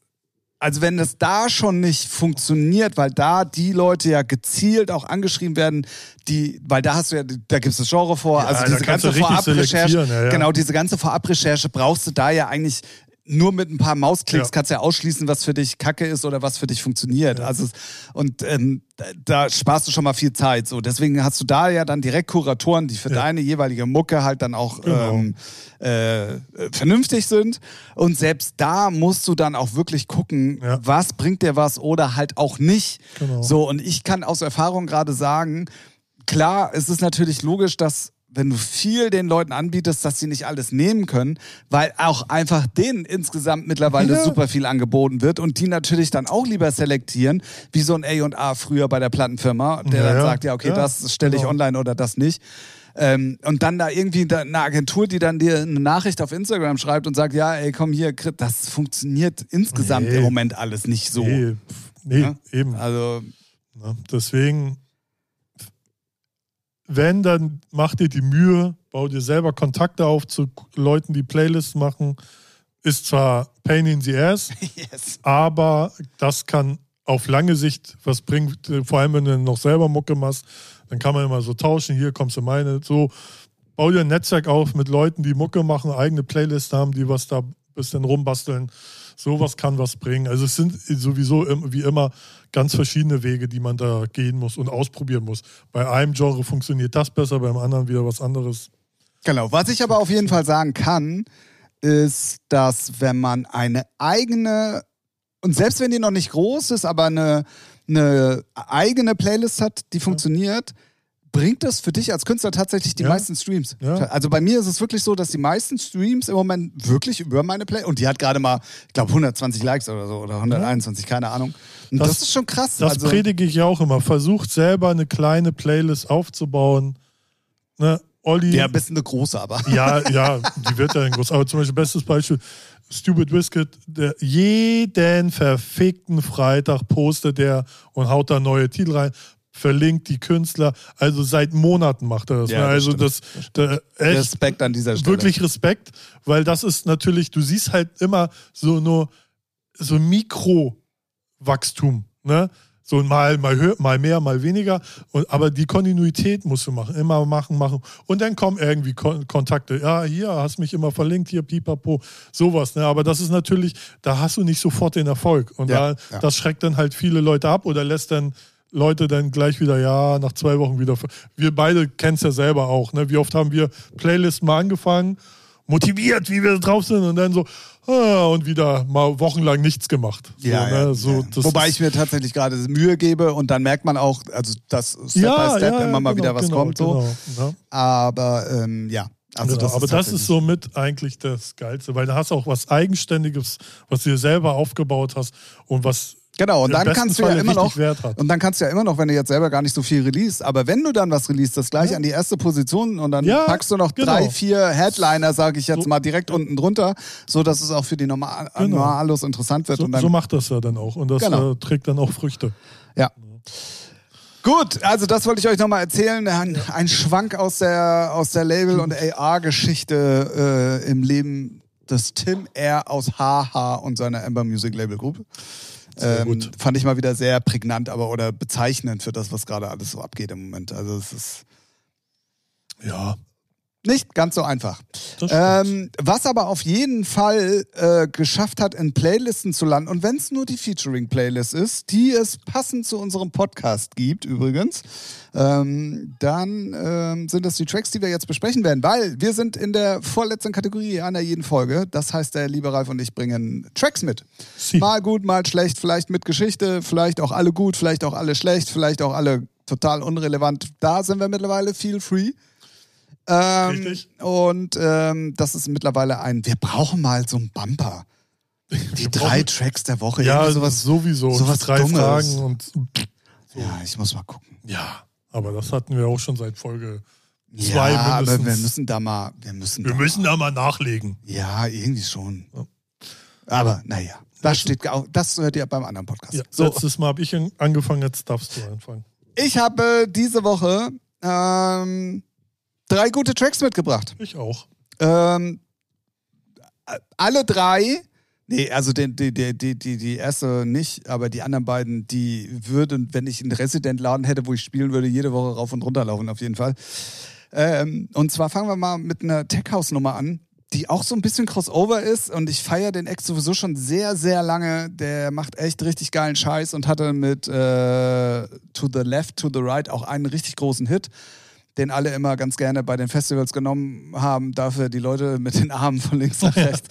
Also wenn das da schon nicht funktioniert, weil da die Leute ja gezielt auch angeschrieben werden, die, weil da hast du ja, da gibt es das Genre vor, Ja, also diese ganze Vorabrecherche, ja, ja. genau diese ganze Vorabrecherche brauchst du da ja eigentlich nur mit ein paar Mausklicks Ja. kannst du ja ausschließen, was für dich Kacke ist oder was für dich funktioniert. Also es- und ähm, da, sparst du schon mal viel Zeit. So deswegen hast du da ja dann direkt Kuratoren, die für Ja. deine jeweilige Mucke halt dann auch Genau. ähm, äh, vernünftig sind. Und selbst da musst du dann auch wirklich gucken, Ja. was bringt dir was oder halt auch nicht. Genau. So, und ich kann aus Erfahrung gerade sagen, klar, es ist natürlich logisch, dass wenn du viel den Leuten anbietest, dass sie nicht alles nehmen können, weil auch einfach denen insgesamt mittlerweile Ja. super viel angeboten wird und die natürlich dann auch lieber selektieren, wie so ein A&A früher bei der Plattenfirma, der Ja, dann sagt, ja, okay, Ja, das stelle ich genau. online oder das nicht. Ähm, und dann da irgendwie eine Agentur, die dann dir eine Nachricht auf Instagram schreibt und sagt, ja, ey, komm hier, das funktioniert insgesamt Nee. im Moment alles nicht so. Nee, nee Ja? eben. Also, Ne? Deswegen, wenn, dann mach dir die Mühe, bau dir selber Kontakte auf zu Leuten, die Playlists machen. Ist zwar Pain in the Ass, yes. aber das kann auf lange Sicht was bringen, vor allem wenn du noch selber Mucke machst, dann kann man immer so tauschen, hier kommst du meine, so bau dir ein Netzwerk auf mit Leuten, die Mucke machen, eigene Playlist haben, die was da ein bisschen rumbasteln. Sowas kann was bringen. Also es sind sowieso wie immer ganz verschiedene Wege, die man da gehen muss und ausprobieren muss. Bei einem Genre funktioniert das besser, beim anderen wieder was anderes. Genau. Was ich aber auf jeden Fall sagen kann, ist, dass wenn man eine eigene, und selbst wenn die noch nicht groß ist, aber eine, eine eigene Playlist hat, die funktioniert, bringt das für dich als Künstler tatsächlich die Ja. meisten Streams. Ja. Also bei mir ist es wirklich so, dass die meisten Streams im Moment wirklich über meine Play und die hat gerade mal, ich glaube 120 Likes oder so oder 121, keine Ahnung. Und das, Das- ist schon krass. Das also, predige ich auch immer. Versucht selber eine kleine Playlist aufzubauen. Ne? Olli, ja, bist eine große, aber. Ja, ja, die wird ja dann groß. Aber zum Beispiel, bestes Beispiel, Stupid Biscuit, der jeden verfickten Freitag postet der und haut da neue Titel rein, verlinkt die Künstler. Also seit Monaten macht er das. Ja, ne? das also das, da, echt, Respekt an dieser Stelle. wirklich Respekt, weil das ist natürlich, du siehst halt immer so nur so Mikrowachstum, ne? So mal, mal, höher, mal mehr, mal weniger. Und, aber die Kontinuität musst du machen. Immer machen, machen. Und dann kommen irgendwie Kon Kontakte. Ja, hier hast mich immer verlinkt, hier pipapo, sowas. Ne? Aber das ist natürlich, da hast du nicht sofort den Erfolg. Und Ja, da, ja. das schreckt dann halt viele Leute ab oder lässt dann Leute dann gleich wieder, ja, nach zwei Wochen wieder. Wir beide kennen es ja selber auch. Ne? Wie oft haben wir Playlisten mal angefangen, motiviert, wie wir drauf sind und dann so, ah, und wieder mal wochenlang nichts gemacht. So, Ja, ne? ja, so, ja. Wobei ich mir tatsächlich gerade Mühe gebe und dann merkt man auch, also dass Step ja, by Step ja, immer mal genau, wieder was genau, kommt. So. Genau, ja. Aber ähm, ja, also genau. das Aber ist das ist somit eigentlich das Geilste, weil da hast du auch was Eigenständiges, was du dir selber aufgebaut hast und was Genau, und dann kannst du ja immer noch, und dann kannst du ja immer noch, wenn du jetzt selber gar nicht so viel release, aber wenn du dann was release, das gleich Ja. an die erste Position und dann Ja, packst du noch genau. drei, vier Headliner, sage ich jetzt So- mal, direkt unten drunter, so dass es auch für die normal Genau. Normalos interessant wird. So, und dann, so macht das ja dann auch und das Genau. äh, trägt dann auch Früchte. ja. Gut, also das wollte ich euch nochmal erzählen. Ein, ein Schwank aus der, aus der Label- und AR-Geschichte äh, im Leben des Tim R. aus HH und seiner Amber Music Label Group. Ähm, fand ich mal wieder sehr prägnant, aber oder bezeichnend für das, was gerade alles so abgeht im Moment. Also es ist Ja, nicht ganz so einfach. Ähm, was aber auf jeden Fall äh, geschafft hat, in Playlisten zu landen, und wenn es nur die Featuring-Playlist ist, die es passend zu unserem Podcast gibt, übrigens, ähm, dann ähm, sind das die Tracks, die wir jetzt besprechen werden, weil wir sind in der vorletzten Kategorie einer jeden Folge. Das heißt, der liebe Ralf und ich bringen Tracks mit. Sie. Mal gut, mal schlecht, vielleicht mit Geschichte, vielleicht auch alle gut, vielleicht auch alle schlecht, vielleicht auch alle total unrelevant. Da sind wir mittlerweile feel free. Ähm, Richtig. Und ähm, das ist mittlerweile ein, wir brauchen mal so einen Bumper. Die Wir drei brauchen- Tracks der Woche. ja, sowas. sowieso. Sowas drei Dummes. Fragen und Ja, ich muss mal gucken. ja, aber das hatten wir auch schon seit Folge zwei ja, aber wir müssen da mal, wir müssen, wir da müssen mal, da mal nachlegen. Ja, irgendwie schon. Ja. Aber naja, das steht auch, das hört ihr beim anderen Podcast. Ja, so, Letztes Mal habe ich an- angefangen, jetzt darfst du anfangen. ich habe diese Woche ähm, drei gute Tracks mitgebracht. Ich auch. Ähm, alle drei, nee, also die, die, die, die, die, erste nicht, aber die anderen beiden, die würden, wenn ich einen Resident-Laden hätte, wo ich spielen würde, jede Woche rauf und runter laufen, auf jeden Fall. Ähm, und zwar fangen wir mal mit einer Tech-House-Nummer an, die auch so ein bisschen Crossover ist und ich feiere den Ex sowieso schon sehr, sehr lange. Der macht echt richtig geilen Scheiß und hatte mit äh, To the Left, To the Right auch einen richtig großen Hit den alle immer ganz gerne bei den Festivals genommen haben, dafür die Leute mit den Armen von links nach rechts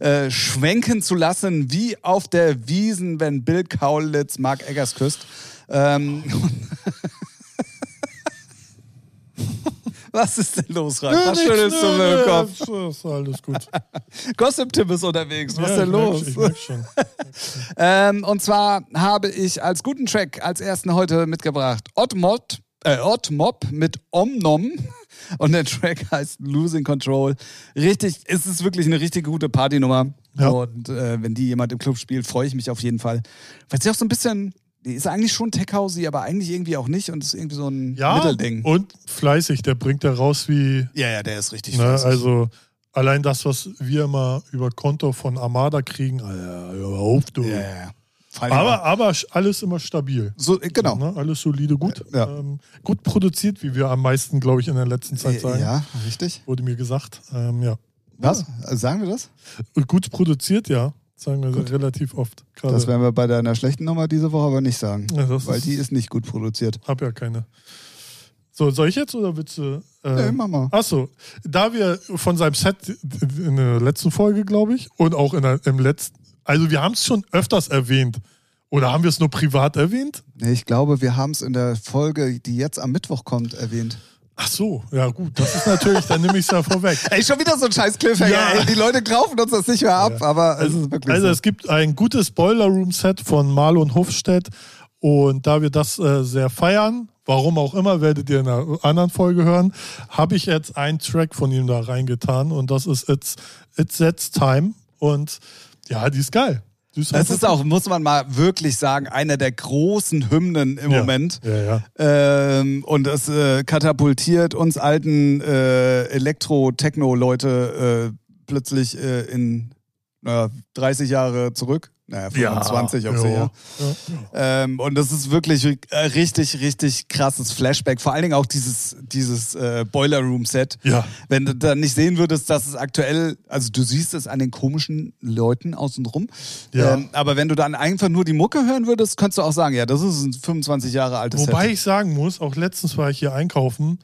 äh, schwenken zu lassen, wie auf der Wiesen, wenn Bill Kaulitz Mark Eggers küsst. Ähm, Was ist denn los, Ralf? Was du mir im Kopf? Ist alles gut. Gossip-Tim ist unterwegs. Was ist Ja, denn ich merk- los? Ich merk schon. Ähm, und zwar habe ich als guten Track als ersten heute mitgebracht Odd Mod, äh, Odd Mob mit Omnom Und der Track heißt Losing Control. Richtig, es ist wirklich eine richtig gute Partynummer. Ja. Und äh, wenn die jemand im Club spielt, freue ich mich auf jeden Fall. Weil sie auch so ein bisschen, die ist eigentlich schon Tech-Housey, aber eigentlich irgendwie auch nicht. Und ist irgendwie so ein Ja, Mittelding. und fleißig, der bringt da raus wie, Ja, ja, der ist richtig ne, fleißig. also allein das, was wir immer über Konto von Armada kriegen, Alter, hör auf, du. Ja, ja, Aber, aber alles immer stabil. so, äh, genau. Ne? Alles solide, gut. Ja. Ähm, gut produziert, wie wir am meisten, glaube ich, in der letzten Zeit sagen. Ja, richtig. Wurde mir gesagt. Ähm, ja. Was? Also Sagen wir das? Gut produziert, ja. Sagen wir relativ oft. Gerade. Das werden wir bei deiner schlechten Nummer diese Woche aber nicht sagen. Ja, weil ist- die ist nicht gut produziert. Hab ja keine. So, soll ich jetzt oder willst du? Äh, Nee, mach mal. Achso, da wir von seinem Set in der letzten Folge, glaube ich, und auch in der, im letzten, also wir haben es schon öfters erwähnt. Oder haben wir es nur privat erwähnt? Nee, ich glaube, wir haben es in der Folge, die jetzt am Mittwoch kommt, erwähnt. Ach so, ja gut, das ist natürlich, dann nehme ich es ja vorweg. Ey, schon wieder so ein scheiß Cliffhanger. Ja. Ey, die Leute kaufen uns das nicht mehr ab, Ja. aber es ist wirklich Also so. es gibt ein gutes Boiler Room Set von Marlon Hofstedt und da wir das äh, sehr feiern, warum auch immer, werdet ihr in einer anderen Folge hören, habe ich jetzt einen Track von ihm da reingetan und das ist It's, It's That's Time und ja, die ist geil. Die ist Das ist auch, muss man mal wirklich sagen, einer der großen Hymnen im Ja. Moment. Ja, ja. Ähm, und es äh, katapultiert uns alten äh, Elektro-Techno-Leute äh, plötzlich äh, in naja, 30 Jahre zurück. Naja, 25 auf ja, sicher. ja. Ähm, und das ist wirklich äh, richtig, richtig krasses Flashback. Vor allen Dingen auch dieses, dieses äh, Boiler Room Set. Ja. Wenn du da nicht sehen würdest, dass es aktuell, also du siehst es an den komischen Leuten außenrum. Ja. Ähm, aber wenn du dann einfach nur die Mucke hören würdest, könntest du auch sagen, ja, das ist ein 25 Jahre altes Wobei Set. ich sagen muss, auch letztens war ich hier einkaufen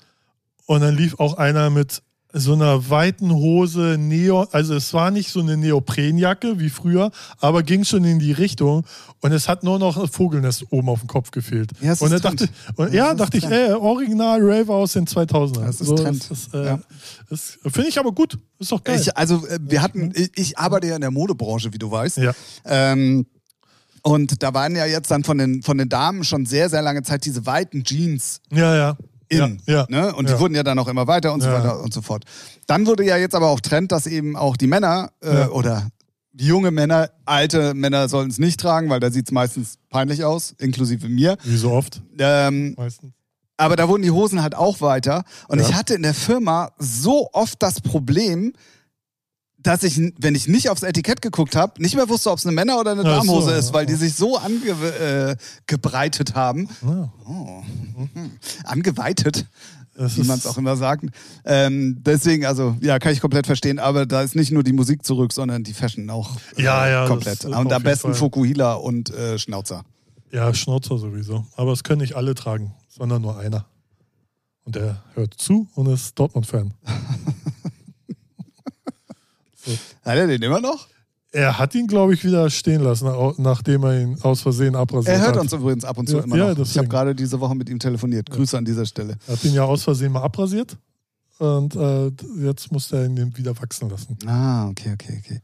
und dann lief auch einer mit so einer weiten Hose, Neo, also es war nicht so eine Neoprenjacke wie früher, aber ging schon in die Richtung und es hat nur noch ein Vogelnest oben auf dem Kopf gefehlt. Ja, und dann Trend. dachte, und Ja, ja, dachte ich, Trend. ey, Original Raver aus den 2000ern. Das ist Trend. Das, äh, Ja. Finde ich aber gut. Ist doch geil. Ich, also äh, wir hatten, ich, ich arbeite ja in der Modebranche, wie du weißt. ja. Ähm, und da waren ja jetzt dann von den, von den Damen schon sehr, sehr lange Zeit diese weiten Jeans ja, ja. In. Ja. Ne? Und die wurden ja dann auch immer weiter und so weiter und so fort. Dann wurde ja jetzt aber auch Trend, dass eben auch die Männer äh, oder die junge Männer, alte Männer sollen es nicht tragen, weil da sieht es meistens peinlich aus, inklusive mir. Wie so oft Ähm, meistens. aber da wurden die Hosen halt auch weiter. Und ich hatte in der Firma so oft das Problem, dass ich, wenn ich nicht aufs Etikett geguckt habe, nicht mehr wusste, ob es eine Männer- oder eine so, Damenhose ist, weil ja. die sich so angebreitet äh, haben. Ja. Oh. Angeweitet, Das wie man es auch immer sagt. Ähm, deswegen, also, ja, kann ich komplett verstehen, aber da ist nicht nur die Musik zurück, sondern die Fashion auch äh, Ja, ja, komplett. Und am besten Fall. Fukuhila und äh, Schnauzer. Ja, Schnauzer sowieso. Aber es können nicht alle tragen, sondern nur einer. Und der hört zu und ist Dortmund-Fan. Hat er den immer noch? Er hat ihn, glaube ich, wieder stehen lassen, nachdem er ihn aus Versehen abrasiert Er hört hat. uns übrigens ab und zu Ja, immer ja, noch. ich deswegen. habe gerade diese Woche mit ihm telefoniert. Grüße an dieser Stelle. Er hat ihn ja aus Versehen mal abrasiert. Und äh, jetzt muss er ihn wieder wachsen lassen. Ah, okay, okay, okay.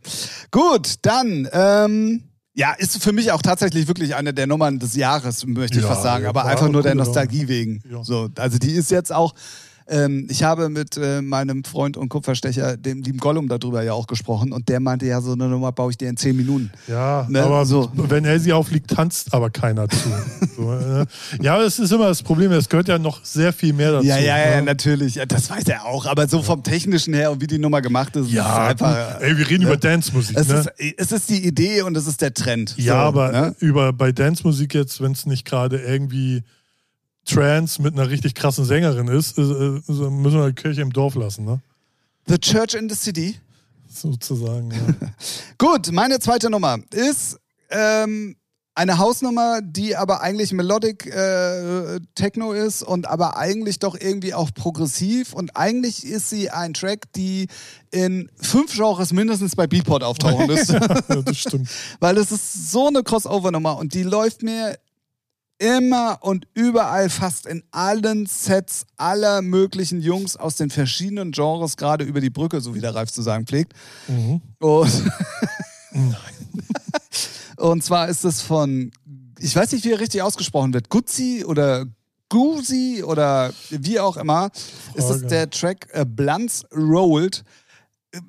Gut, dann, ähm, ja, ist für mich auch tatsächlich wirklich eine der Nummern des Jahres, möchte ich Ja, fast sagen, ja, aber einfach nur der ja. Nostalgie wegen. Ja. So, also die ist jetzt auch. Ähm, ich habe mit äh, meinem Freund und Kupferstecher, dem lieben Gollum, darüber ja auch gesprochen und der meinte, ja, so eine Nummer baue ich dir in zehn Minuten. Ja, Ne, aber so. wenn er sie aufliegt, tanzt aber keiner zu. so, äh, ja, das ist immer das Problem. Es gehört ja noch sehr viel mehr dazu. Ja, ja, ja, ne? natürlich. Ja, das weiß er auch. Aber so vom Technischen her und wie die Nummer gemacht ist, Ja, ist es einfach. ey, wir reden ne? über Dance-Musik. Es, Ne? ist, es ist die Idee und es ist der Trend. Ja, so, aber Ne? über bei Dance-Musik jetzt, wenn es nicht gerade irgendwie Trance mit einer richtig krassen Sängerin ist, müssen wir die Kirche im Dorf lassen, ne? The Church in the City. Sozusagen. Ja. Gut, meine zweite Nummer ist ähm, eine Hausnummer, die aber eigentlich Melodic äh, Techno ist und aber eigentlich doch irgendwie auch progressiv und eigentlich ist sie ein Track, die in fünf Genres mindestens bei Beatport auftauchen müsste. ja, das stimmt. Weil es ist so eine Crossover-Nummer und die läuft mir immer und überall fast in allen Sets aller möglichen Jungs aus den verschiedenen Genres gerade über die Brücke, so wie der Ralf zu sagen pflegt. Mhm. Und, und zwar ist es von, ich weiß nicht, wie er richtig ausgesprochen wird, Guzzi oder Goozy oder wie auch immer, ist es der Track äh, Blunts Rolled.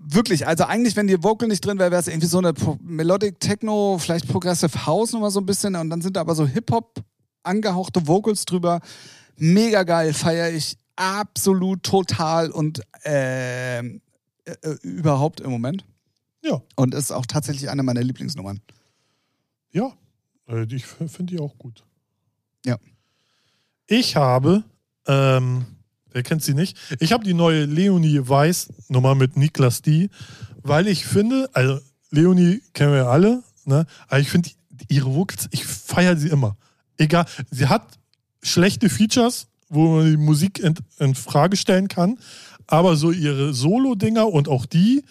Wirklich, also eigentlich, wenn die Vocal nicht drin wäre, wäre es irgendwie so eine Melodic Techno, vielleicht Progressive House nochmal so ein bisschen und dann sind da aber so Hip-Hop angehauchte Vocals drüber. Mega geil, feiere ich absolut total und äh, äh, überhaupt im Moment. Ja. Und ist auch tatsächlich eine meiner Lieblingsnummern. Ja, äh, ich finde die auch gut. Ja. Ich habe, ähm, wer kennt sie nicht? Ich habe die neue Leonie Weiß Nummer mit Niklas D, weil ich finde, also Leonie kennen wir ja alle, ne? Aber ich finde ihre Vocals, ich feiere sie immer. Egal, sie hat schlechte Features, wo man die Musik in, in Frage stellen kann, aber so ihre Solo-Dinger und auch die,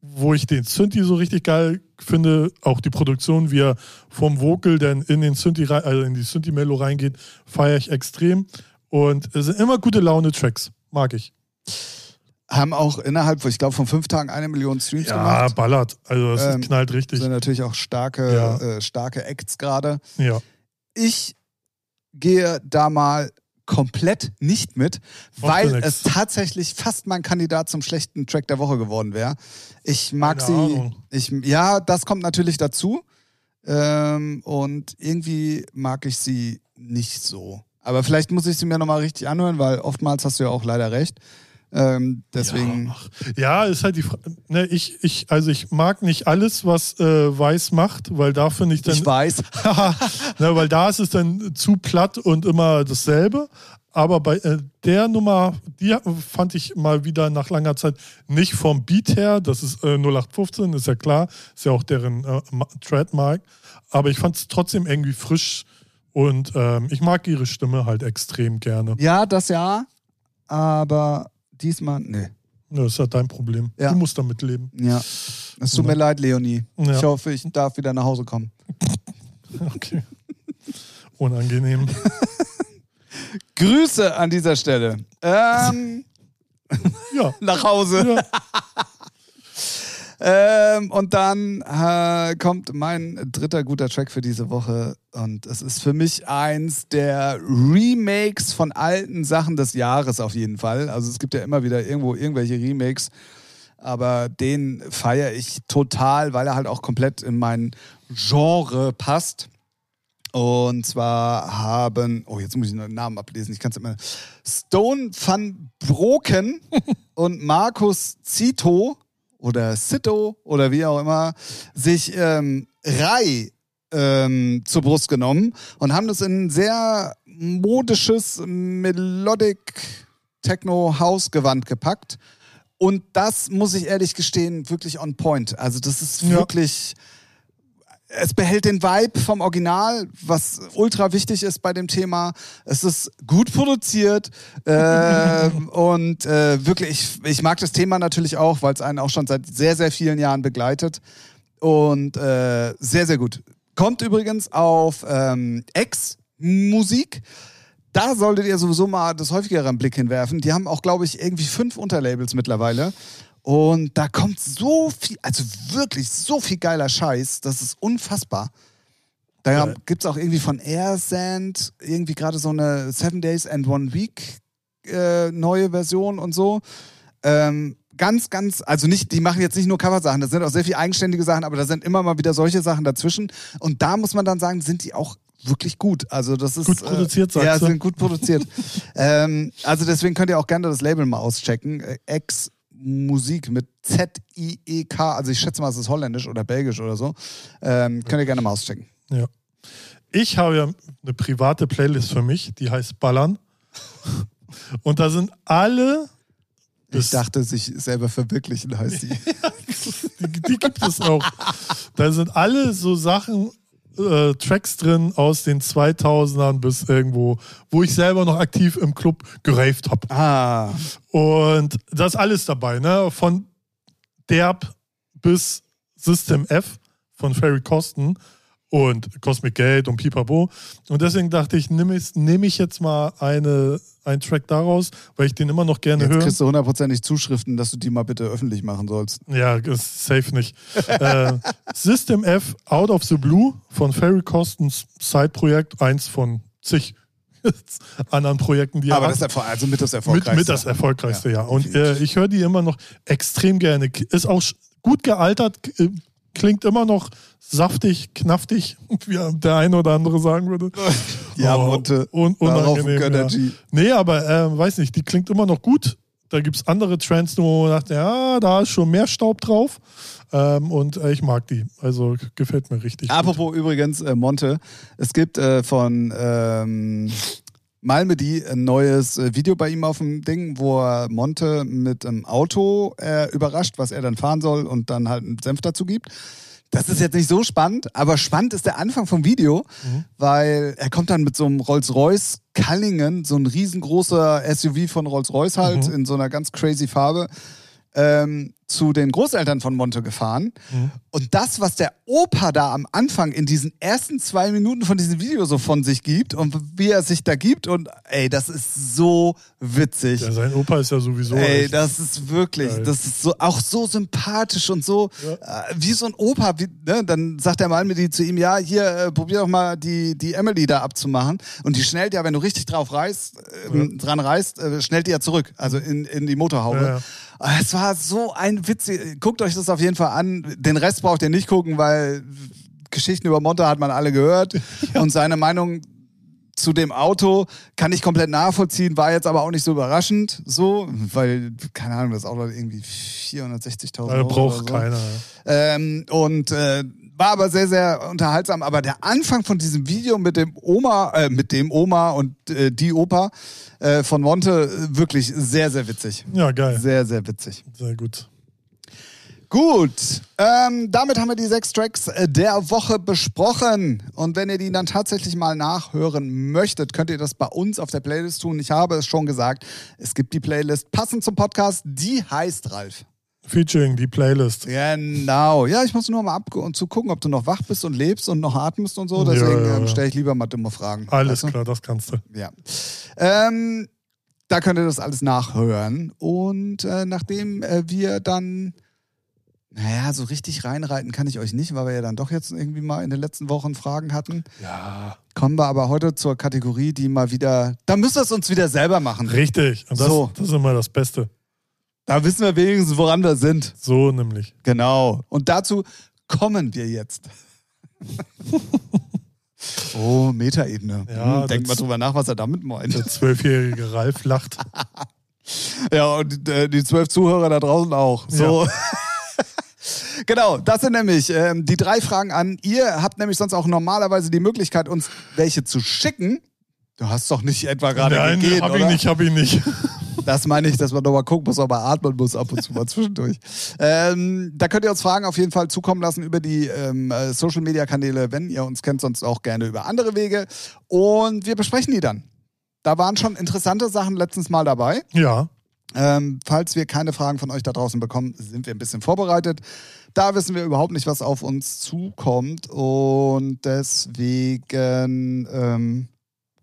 wo ich den Synthi so richtig geil finde, auch die Produktion, wie er vom Vocal dann in den Synthi, also in die Synthi-Melo reingeht, feiere ich extrem. Und es sind immer gute Laune-Tracks. Mag ich. Haben auch innerhalb, ich glaube, von fünf Tagen eine Million Streams ja, gemacht. Ja, ballert. Also das Ähm, knallt richtig. sind natürlich auch starke, Ja. äh, starke Acts gerade. Ja. Ich gehe da mal komplett nicht mit, weil es tatsächlich fast mein Kandidat zum schlechten Track der Woche geworden wäre. Ich mag Keine sie. Ahnung. Ich, ja, das kommt natürlich dazu. Ähm, und irgendwie mag ich sie nicht so. Aber vielleicht muss ich sie mir nochmal richtig anhören, weil oftmals hast du ja auch leider recht. Ähm, deswegen. Ja, ja, ist halt die Frage. Ne, ich, ich, also ich mag nicht alles, was äh, Weiß macht, weil da finde ich dann. ich weiß. ne, weil da ist es dann zu platt und immer dasselbe. Aber bei äh, der Nummer, die fand ich mal wieder nach langer Zeit nicht vom Beat her, das ist äh, 0815, ist ja klar, ist ja auch deren äh, Ma- Trademark. Aber ich fand es trotzdem irgendwie frisch und ähm, ich mag ihre Stimme halt extrem gerne. Ja, das ja. Aber diesmal, nee. Ja, das ist ja dein Problem. Ja. Du musst damit leben. Ja. Es tut mir leid, Leonie. Ja. Ich hoffe, ich darf wieder nach Hause kommen. Okay. Unangenehm. Grüße an dieser Stelle. Ähm, Ja. nach Hause. ja. Ähm, und dann äh, kommt mein dritter guter Track für diese Woche. Und es ist für mich eins der Remakes von alten Sachen des Jahres auf jeden Fall. Also es gibt ja immer wieder irgendwo irgendwelche Remakes. Aber den feiere ich total, weil er halt auch komplett in mein Genre passt. Und zwar haben, oh, jetzt muss ich noch den Namen ablesen, ich kann es immer. Stone van Broken und Markus Zito oder Sito oder wie auch immer sich ähm, Rai ähm, zur Brust genommen und haben das in ein sehr modisches Melodic Techno House Gewand gepackt. Und das muss ich ehrlich gestehen, wirklich on point. Also das ist Ja. Es behält den Vibe vom Original, was ultra wichtig ist bei dem Thema. Es ist gut produziert äh, und äh, wirklich, ich, ich mag das Thema natürlich auch, weil es einen auch schon seit sehr, sehr vielen Jahren begleitet. Und äh, sehr, sehr gut. Kommt übrigens auf ähm, X-Musik. Da solltet ihr sowieso mal das häufigere einen Blick hinwerfen. Die haben auch, glaube ich, irgendwie fünf Unterlabels mittlerweile. Und da kommt so viel, also wirklich so viel geiler Scheiß, das ist unfassbar. Da Ja. gibt es auch irgendwie von Airsand irgendwie gerade so eine Seven Days and One Week äh, neue Version und so. Ähm, ganz, ganz, also nicht, die machen jetzt nicht nur Coversachen, das sind auch sehr viele eigenständige Sachen, aber da sind immer mal wieder solche Sachen dazwischen. Und da muss man dann sagen, sind die auch wirklich gut. Also das ist Gut produziert, äh, Ja, sind gut produziert. ähm, also deswegen könnt ihr auch gerne das Label mal auschecken. Äh, Ex Musik mit Z-I-E-K, also ich schätze mal, es ist holländisch oder belgisch oder so. Ähm, könnt ihr gerne mal auschecken. Ja. Ich habe ja eine private Playlist für mich, die heißt Ballern. Und da sind alle, Ich dachte, sich selber verwirklichen heißt die. die, die gibt es auch. Da sind alle so Sachen, äh, Tracks drin aus den 2000ern bis irgendwo, wo ich selber noch aktiv im Club geraved habe. ah, Und da ist alles dabei, ne? Von Derb bis System F von Ferry Kosten und Cosmic Gate und Pipapo. Und deswegen dachte ich, nehme ich, nehm ich jetzt mal eine, einen Track daraus, weil ich den immer noch gerne jetzt höre. kriegst du hundertprozentig Zuschriften, dass du die mal bitte öffentlich machen sollst. Ja, ist safe nicht. äh, System F Out of the Blue von Ferry Kostens Side-Projekt, eins von zig anderen Projekten, die Aber er das hat. also mit das Mit, erfolgreichste. mit das erfolgreichste, ja. Und äh, ich höre die immer noch extrem gerne. Ist auch gut gealtert, äh, klingt immer noch saftig, knaftig, wie der eine oder andere sagen würde. ja, Oh, Monte. un Darauf unangenehm, ja. Nee, aber äh, weiß nicht, die klingt immer noch gut. Da gibt es andere Trends, wo man sagt, ja, da ist schon mehr Staub drauf. Ähm, und äh, ich mag die. Also gefällt mir richtig. gut. Apropos übrigens, äh, Monte, es gibt äh, von ähm, Malmedy ein neues äh, Video bei ihm auf dem Ding, wo er Monte mit einem Auto äh, überrascht, was er dann fahren soll und dann halt einen Senf dazu gibt. Das ist jetzt nicht so spannend, aber spannend ist der Anfang vom Video, weil er kommt dann mit so einem Rolls-Royce Cullinan, so ein riesengroßer SUV von Rolls-Royce halt, in so einer ganz crazy Farbe, ähm, zu den Großeltern von Monte gefahren. Und das, was der Opa da am Anfang in diesen ersten zwei Minuten von diesem Video so von sich gibt und wie er sich da gibt und ey, das ist so witzig. Ja, sein Opa ist ja sowieso. Ey, das ist wirklich, Geil. das ist so auch so sympathisch und so äh, wie so ein Opa. Wie, ne? Dann sagt der die zu ihm, ja, hier äh, probier doch mal die die Emily da abzumachen. Und die schnellt ja, wenn du richtig drauf reißt, äh, dran reißt, äh, schnellt die ja zurück, also in, in die Motorhaube. Ja, ja. Es war so ein witzig. Guckt euch das auf jeden Fall an. Den Rest braucht ihr nicht gucken, weil Geschichten über Monte hat man alle gehört und seine Meinung zu dem Auto kann ich komplett nachvollziehen, war jetzt aber auch nicht so überraschend, so, weil, keine Ahnung, das Auto hat irgendwie 460.000 äh, Euro. braucht so. keiner. Ähm, und äh, war aber sehr, sehr unterhaltsam. Aber der Anfang von diesem Video mit dem Oma, äh, mit dem Oma und äh, die Opa äh, von Monte, äh, wirklich sehr, sehr witzig. Ja, geil. Sehr, sehr witzig. Sehr gut. Gut, ähm, damit haben wir die sechs Tracks äh, der Woche besprochen. Und wenn ihr die dann tatsächlich mal nachhören möchtet, könnt ihr das bei uns auf der Playlist tun. Ich habe es schon gesagt, es gibt die Playlist passend zum Podcast, die heißt Ralf. Featuring die Playlist. Genau. Ja, ich muss nur mal ab und zu gucken, ob du noch wach bist und lebst und noch atmest und so. Deswegen Ja, ja, ähm, ja. stelle ich lieber mal dumme Fragen. Alles Weißt du? klar, das kannst du. Ja. Ähm, da könnt ihr das alles nachhören. Und äh, nachdem äh, wir dann, naja, so richtig reinreiten kann ich euch nicht, weil wir ja dann doch jetzt irgendwie mal in den letzten Wochen Fragen hatten, Ja. kommen wir aber heute zur Kategorie, die mal wieder, da müssen wir es uns wieder selber machen. Richtig. Und das, So. das ist immer das Beste. Da wissen wir wenigstens, woran wir sind. So nämlich. Genau. Und dazu kommen wir jetzt. oh, Metaebene. Ja, hm, denkt mal drüber nach, was er damit meint. Der zwölfjährige Ralf lacht. Ja, und äh, die zwölf Zuhörer da draußen auch. So. genau, das sind nämlich ähm, die drei Fragen an. Ihr habt nämlich sonst auch normalerweise die Möglichkeit, uns welche zu schicken. Du hast doch nicht etwa gerade Nein, gegeben, hab oder? ich nicht, hab ich nicht. Das meine ich, dass man nochmal gucken muss, ob man atmen muss ab und zu mal zwischendurch. Ähm, da könnt ihr uns Fragen auf jeden Fall zukommen lassen über die ähm, äh, Social-Media-Kanäle, wenn ihr uns kennt, sonst auch gerne über andere Wege. Und wir besprechen die dann. Da waren schon interessante Sachen letztens mal dabei. Ja. Ähm, falls wir keine Fragen von euch da draußen bekommen, sind wir ein bisschen vorbereitet. Da wissen wir überhaupt nicht, was auf uns zukommt. Und deswegen ähm,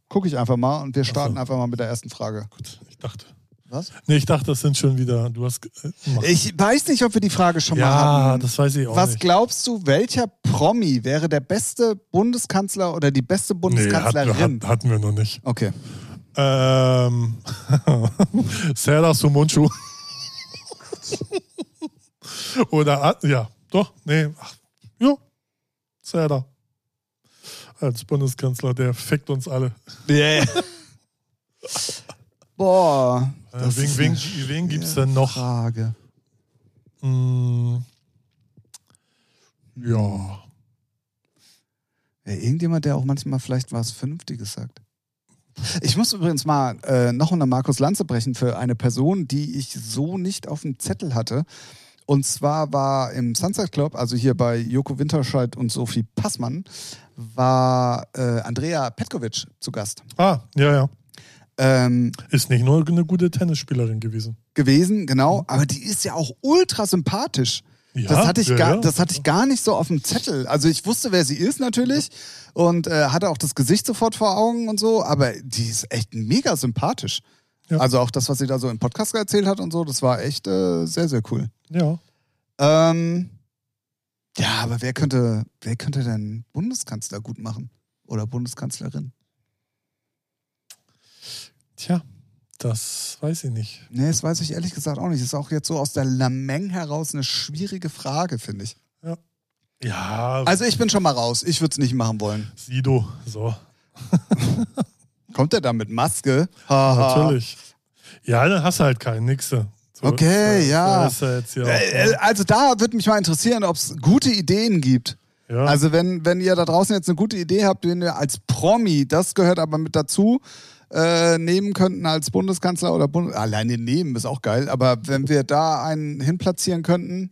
gucke ich einfach mal und wir starten so. einfach mal mit der ersten Frage. Gut, ich dachte. Was? Nee, ich dachte, das sind schon wieder. Du hast. Äh, mach. Ich weiß nicht, ob wir die Frage schon mal ja, hatten. das weiß ich auch Was nicht. glaubst du, welcher Promi wäre der beste Bundeskanzler oder die beste Nee, Bundeskanzlerin? hatten, hat, hatten wir noch nicht. okay. Ähm, Serdar Sumunchu. Oder, Ad- ja, doch, nee, ach, ja, Serdar. Als Bundeskanzler, der fickt uns alle. Yeah. Boah. Äh, wen wen, wen gibt es denn noch? Frage. Hm, ja, Ja, irgendjemand, der auch manchmal vielleicht was Vernünftiges sagt. Ich muss übrigens mal äh, noch eine Markus Lanze brechen für eine Person, die ich so nicht auf dem Zettel hatte. Und zwar war im Sunset Club, also hier bei Joko Winterscheid und Sophie Passmann, war äh, Andrea Petkovic zu Gast. ah, ja, ja. Ähm, Ist nicht nur eine gute Tennisspielerin gewesen. gewesen, genau. Aber die ist ja auch ultra sympathisch. Ja, das, hatte ich ja, gar, ja. das hatte ich gar nicht so auf dem Zettel. Also ich wusste, wer sie ist natürlich und äh, hatte auch das Gesicht sofort vor Augen und so, aber die ist echt mega sympathisch. Also auch das, was sie da so im Podcast erzählt hat und so, das war echt äh, sehr, sehr cool. Ja. Ähm, ja, aber wer könnte, wer könnte denn Bundeskanzler gut machen? Oder Bundeskanzlerin? Das weiß ich nicht. Nee, das weiß ich ehrlich gesagt auch nicht. Das ist auch jetzt so aus der Lameng heraus eine schwierige Frage, finde ich. Ja, Also ich bin schon mal raus. Ich würde es nicht machen wollen. Sido, so. Kommt der da mit Maske? Haha. Natürlich. Ja, dann hast du halt keinen, nix. So, Okay, das- ja. ja jetzt ja, Äh, Also da würde mich mal interessieren, ob es gute Ideen gibt. ja. Also wenn, wenn ihr da draußen jetzt eine gute Idee habt, den ihr als Promi, das gehört aber mit dazu, äh, nehmen könnten als Bundeskanzler oder Bund alleine nehmen ist auch geil, aber wenn wir da einen hinplatzieren könnten,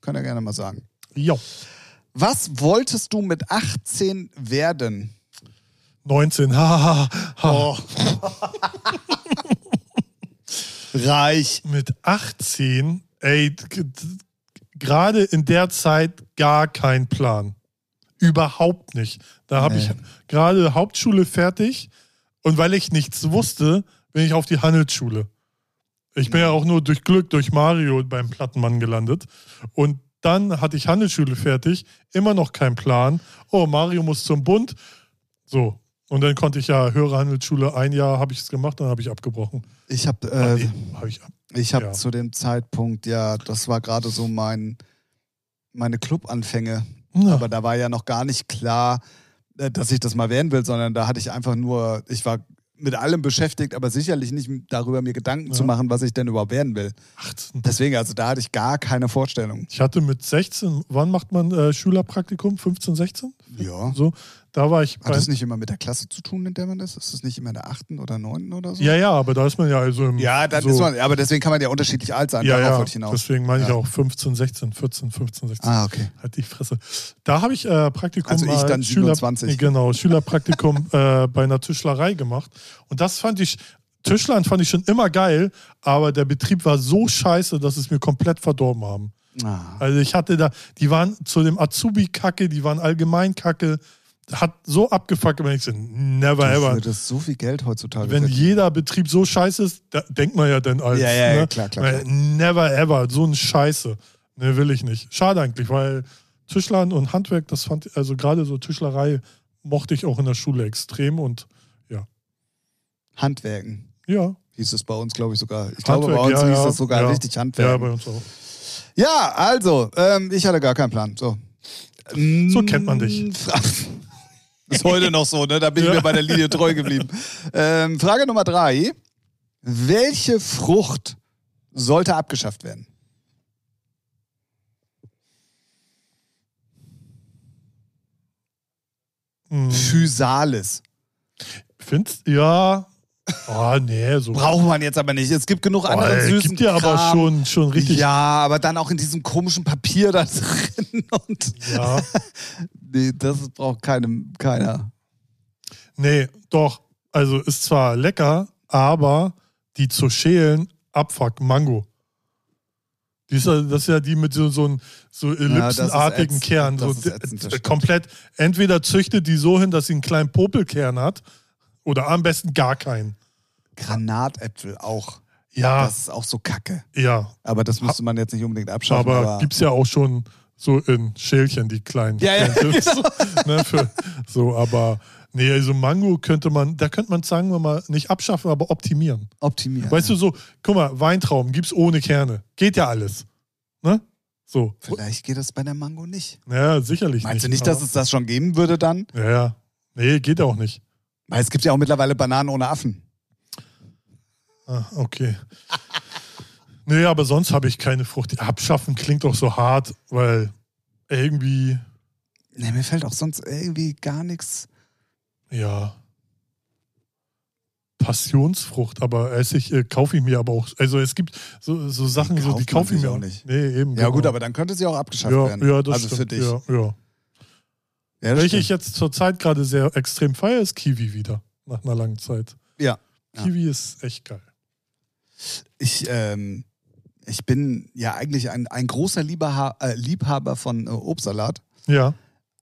könnt ihr gerne mal sagen. Jo. Was wolltest du mit 18 werden? 19, haha. Ha, Oh. Reich. Mit 18, ey, gerade in der Zeit gar kein Plan. Überhaupt nicht. Da habe Nee. ich gerade Hauptschule fertig und weil ich nichts wusste, bin ich auf die Handelsschule. Ich bin ja auch nur durch Glück, durch Mario beim Plattenmann gelandet. Und dann hatte ich Handelsschule fertig, immer noch kein Plan. Oh, Mario muss zum Bund. So. Und dann konnte ich ja höhere Handelsschule, ein Jahr habe ich es gemacht, dann habe ich abgebrochen. Ich habe äh, nee, hab ich ab. Ich habe Ja. zu dem Zeitpunkt, ja, das war gerade so mein, meine Clubanfänge. Ja. Aber da war ja noch gar nicht klar, dass ich das mal werden will, sondern da hatte ich einfach nur, ich war mit allem beschäftigt, aber sicherlich nicht darüber mir Gedanken Ja. zu machen, was ich denn überhaupt werden will. 18. Deswegen, also da hatte ich gar keine Vorstellung. Ich hatte mit 16, wann macht man äh, Schülerpraktikum? 15, 16? Ja. So, da war ich Hat das nicht immer mit der Klasse zu tun, in der man ist? Ist das nicht immer in der achten oder neunten oder so? Ja, ja, aber da ist man ja also im. Ja, dann so, ist man, aber deswegen kann man ja unterschiedlich alt sein. Ja, Darauf ja, wollte ich hinaus. deswegen meine ich Ja. auch 15, 16, 14, 15, 16. Ah, okay. Halt die Fresse. Da habe ich äh, Praktikum. Also ich dann Schüler, 27. Genau, Schülerpraktikum äh, bei einer Tischlerei gemacht. Und das fand ich, Tischlern fand ich schon immer geil, aber der Betrieb war so scheiße, dass es mir komplett verdorben haben. Ah. Also ich hatte da, die waren zu dem Azubi kacke, die waren allgemein kacke. Hat so abgefuckt, wenn ich so, never Du ever. würdest so viel Geld heutzutage Wenn verdienen. jeder Betrieb so scheiße ist, da denkt man ja dann als. Ja, ja, ja, ne? klar, klar, Weil Never ever, so ein Scheiße. Ne, will ich nicht. Schade eigentlich, weil Tischlern und Handwerk, das fand ich, also gerade so Tischlerei mochte ich auch in der Schule extrem und Handwerken. ja. hieß es bei uns, glaube ich, sogar. Ich glaube, bei Handwerk, uns ja, hieß ja, das sogar ja. richtig Ja, Handwerk. bei uns auch. Ja, also, ähm, ich hatte gar keinen Plan. So, So kennt man dich. Ist heute noch so, ne? Da bin ich Ja. mir bei der Linie treu geblieben. Ähm, Frage Nummer drei. Welche Frucht sollte abgeschafft werden? Hm. Physalis. Findest ja. Oh, nee, so. Braucht man jetzt aber nicht. Es gibt genug Oh, anderen ey, süßen gibt ja aber schon, schon richtig. Ja, aber dann auch in diesem komischen Papier da drin. Und ja. Nee, das braucht keinem, keiner. Nee, doch. Also ist zwar lecker, aber die zu schälen, Abfuck, Mango. Die ist, ja- das ist ja die mit so, so, so ellipsenartigen ätzend. Kern. So, ätzend, komplett. Entweder züchtet die so hin, dass sie einen kleinen Popelkern hat, oder am besten gar keinen. Granatäpfel auch. Ja, Das ist auch so kacke. ja. Aber das müsste man jetzt nicht unbedingt abschaffen. Aber, Aber, gibt's ja auch schon so in Schälchen, die kleinen. Ja, ja, genau. ne, für, so, aber nee, also Mango könnte man, da könnte man sagen wir mal nicht abschaffen, aber optimieren. optimieren. Weißt du so, guck mal, Weintrauben gibt's ohne Kerne. Geht ja alles. Ne? So. Vielleicht geht das bei der Mango nicht. Ja, sicherlich Meinst nicht. du nicht, dass es das schon geben würde dann? Ja, ja. Nee, geht auch nicht. Weil es gibt ja auch mittlerweile Bananen ohne Affen. Ah, okay. Nee, aber sonst habe ich keine Frucht. Abschaffen klingt auch so hart, weil irgendwie, Nee, mir fällt auch sonst irgendwie gar nichts. ja. Passionsfrucht, aber Essig äh, kaufe ich mir aber auch. Also es gibt so, so Sachen, so, die kauft man kaufe ich mir auch nicht. Nee, eben. Ja, genau. gut, aber dann könnte sie auch abgeschafft ja, werden. ja, das also stimmt. für dich. Ja, ja. Ja, Welche ich jetzt zurzeit gerade sehr extrem feiere, ist Kiwi wieder. Nach einer langen Zeit. Ja. Ja. Kiwi ist echt geil. Ich, ähm, ich bin ja eigentlich ein, ein großer Lieberha äh, Liebhaber von äh, Obstsalat. Ja.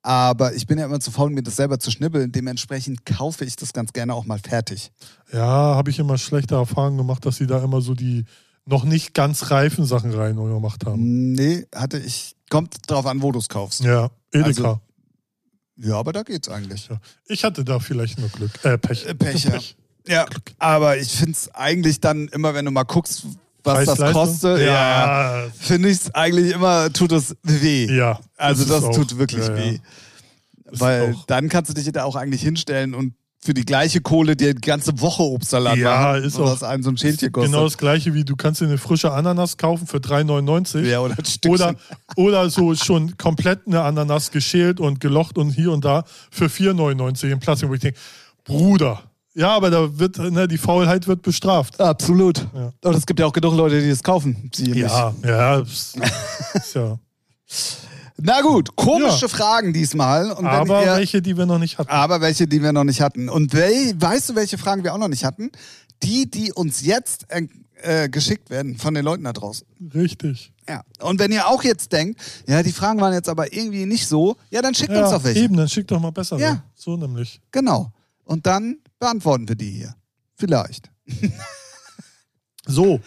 Aber ich bin ja immer zu faul, mir das selber zu schnibbeln. Dementsprechend kaufe ich das ganz gerne auch mal fertig. Ja, habe ich immer schlechte Erfahrungen gemacht, dass sie da immer so die noch nicht ganz reifen Sachen rein gemacht haben. Nee, hatte ich. Kommt drauf an, wo du es kaufst. Ja, Edeka. Also- Ja, aber da geht's eigentlich. ja. Ich hatte da vielleicht nur Glück. Äh, Pech. Äh, Pech, ja. Ja, aber ich finde es eigentlich dann immer, wenn du mal guckst, was das kostet, ja, Ja. finde ich es eigentlich immer, tut es weh. Ja, Also das das, ist auch- tut wirklich ja, ja. weh. Das Weil dann kannst du dich da auch eigentlich hinstellen und für die gleiche Kohle dir die ganze Woche Obstsalat Ja, machen, ist was auch einem so ein Schälchen kostet. Genau das gleiche wie du kannst dir eine frische Ananas kaufen für 3,99. ja, oder ein Stückchen. Oder, oder so schon komplett eine Ananas geschält und gelocht und hier und da für 4,99 in Plastik, wo ich denke, Bruder. Ja, aber da wird, ne, die Faulheit wird bestraft. Absolut. Ja. Und es gibt ja auch genug Leute, die das kaufen. Sie nicht. Ja, ja, ja. Na gut, komische Ja. Fragen diesmal. Aber ihr, welche, die wir noch nicht hatten. aber welche, die wir noch nicht hatten. Und wel, weißt du, welche Fragen wir auch noch nicht hatten? Die, die uns jetzt äh, äh, geschickt werden von den Leuten da draußen. Richtig. Ja. Und wenn ihr auch jetzt denkt, ja, die Fragen waren jetzt aber irgendwie nicht so, ja, dann schickt uns Ja, doch welche. eben, dann schick doch mal besser. Ja. ne? So nämlich. Genau. Und dann beantworten wir die hier. Vielleicht. So,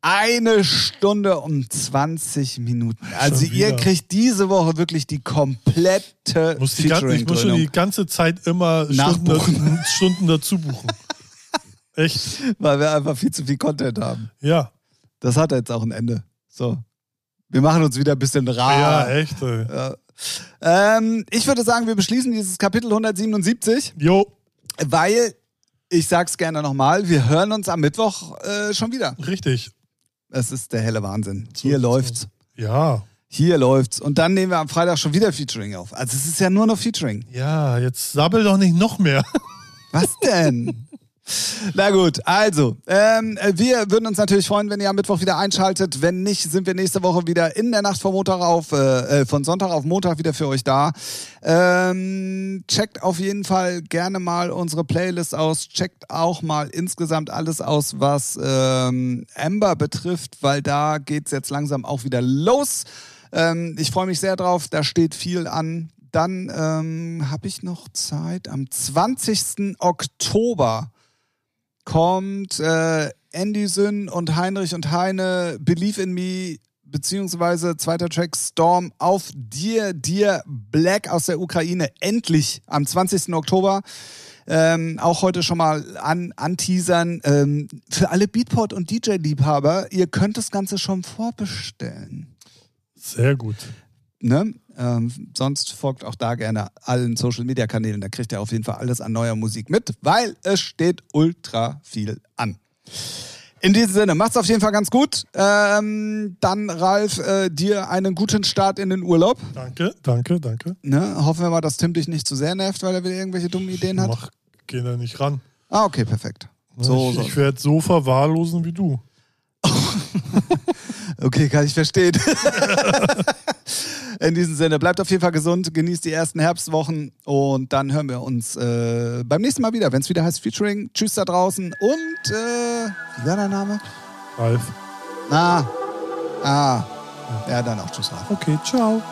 Eine Stunde und 20 Minuten. Also ihr kriegt diese Woche wirklich die komplette muss die ganze, ich muss schon die ganze Zeit immer Stunden, Nachbuchen. Stunden dazu buchen. Echt? weil wir einfach viel zu viel Content haben. Ja. Das hat jetzt auch ein Ende. So. Wir machen uns wieder ein bisschen Ja, rar. echt. Ey. Ja. Ähm, ich würde sagen, wir beschließen dieses Kapitel 177, Jo, weil, ich sag's gerne nochmal, wir hören uns am Mittwoch äh, schon wieder. richtig. Es ist der helle Wahnsinn. So Hier läuft's. Ja. Hier läuft's. Und dann nehmen wir am Freitag schon wieder Featuring auf. Also es ist ja nur noch Featuring. Ja, jetzt sabbel doch nicht noch mehr. Was denn? Na gut, also, ähm, wir würden uns natürlich freuen, wenn ihr am Mittwoch wieder einschaltet. Wenn nicht, sind wir nächste Woche wieder in der Nacht von Montag auf, äh, äh, von Sonntag auf Montag wieder für euch da. Ähm, checkt auf jeden Fall gerne mal unsere Playlist aus. Checkt auch mal insgesamt alles aus, was ähm, Amber betrifft, weil da geht's jetzt langsam auch wieder los. Ähm, ich freue mich sehr drauf, da steht viel an. Dann ähm, habe ich noch Zeit. Am 20. Oktober kommt äh, Anderson und Heinrich und Heine Believe in Me beziehungsweise zweiter Track Storm auf Dear Dear Black aus der Ukraine endlich am 20. Oktober. Ähm, auch heute schon mal an, anteasern. Ähm, für alle Beatport und DJ-Liebhaber, ihr könnt das Ganze schon vorbestellen. Sehr gut. Ne? Ähm, sonst folgt auch da gerne allen Social Media Kanälen. Da kriegt ihr auf jeden Fall alles an neuer Musik mit, weil es steht ultra viel an. In diesem Sinne, macht's auf jeden Fall ganz gut. Ähm, dann, Ralf, äh, dir einen guten Start in den Urlaub. Danke, danke, danke. Ne? Hoffen wir mal, dass Tim dich nicht zu sehr nervt, weil er wieder irgendwelche dummen Ideen hat. Mach, geh da nicht ran. Ah, okay, perfekt. So, ich so. ich werde so verwahrlosen wie du. Okay, kann ich verstehen. In diesem Sinne, bleibt auf jeden Fall gesund, genießt die ersten Herbstwochen und dann hören wir uns äh, beim nächsten Mal wieder, wenn es wieder heißt Featuring. Tschüss da draußen und äh, wie war dein Name? Ralf. Ah, ah, ja, dann auch Tschüss, Ralf. Okay, ciao.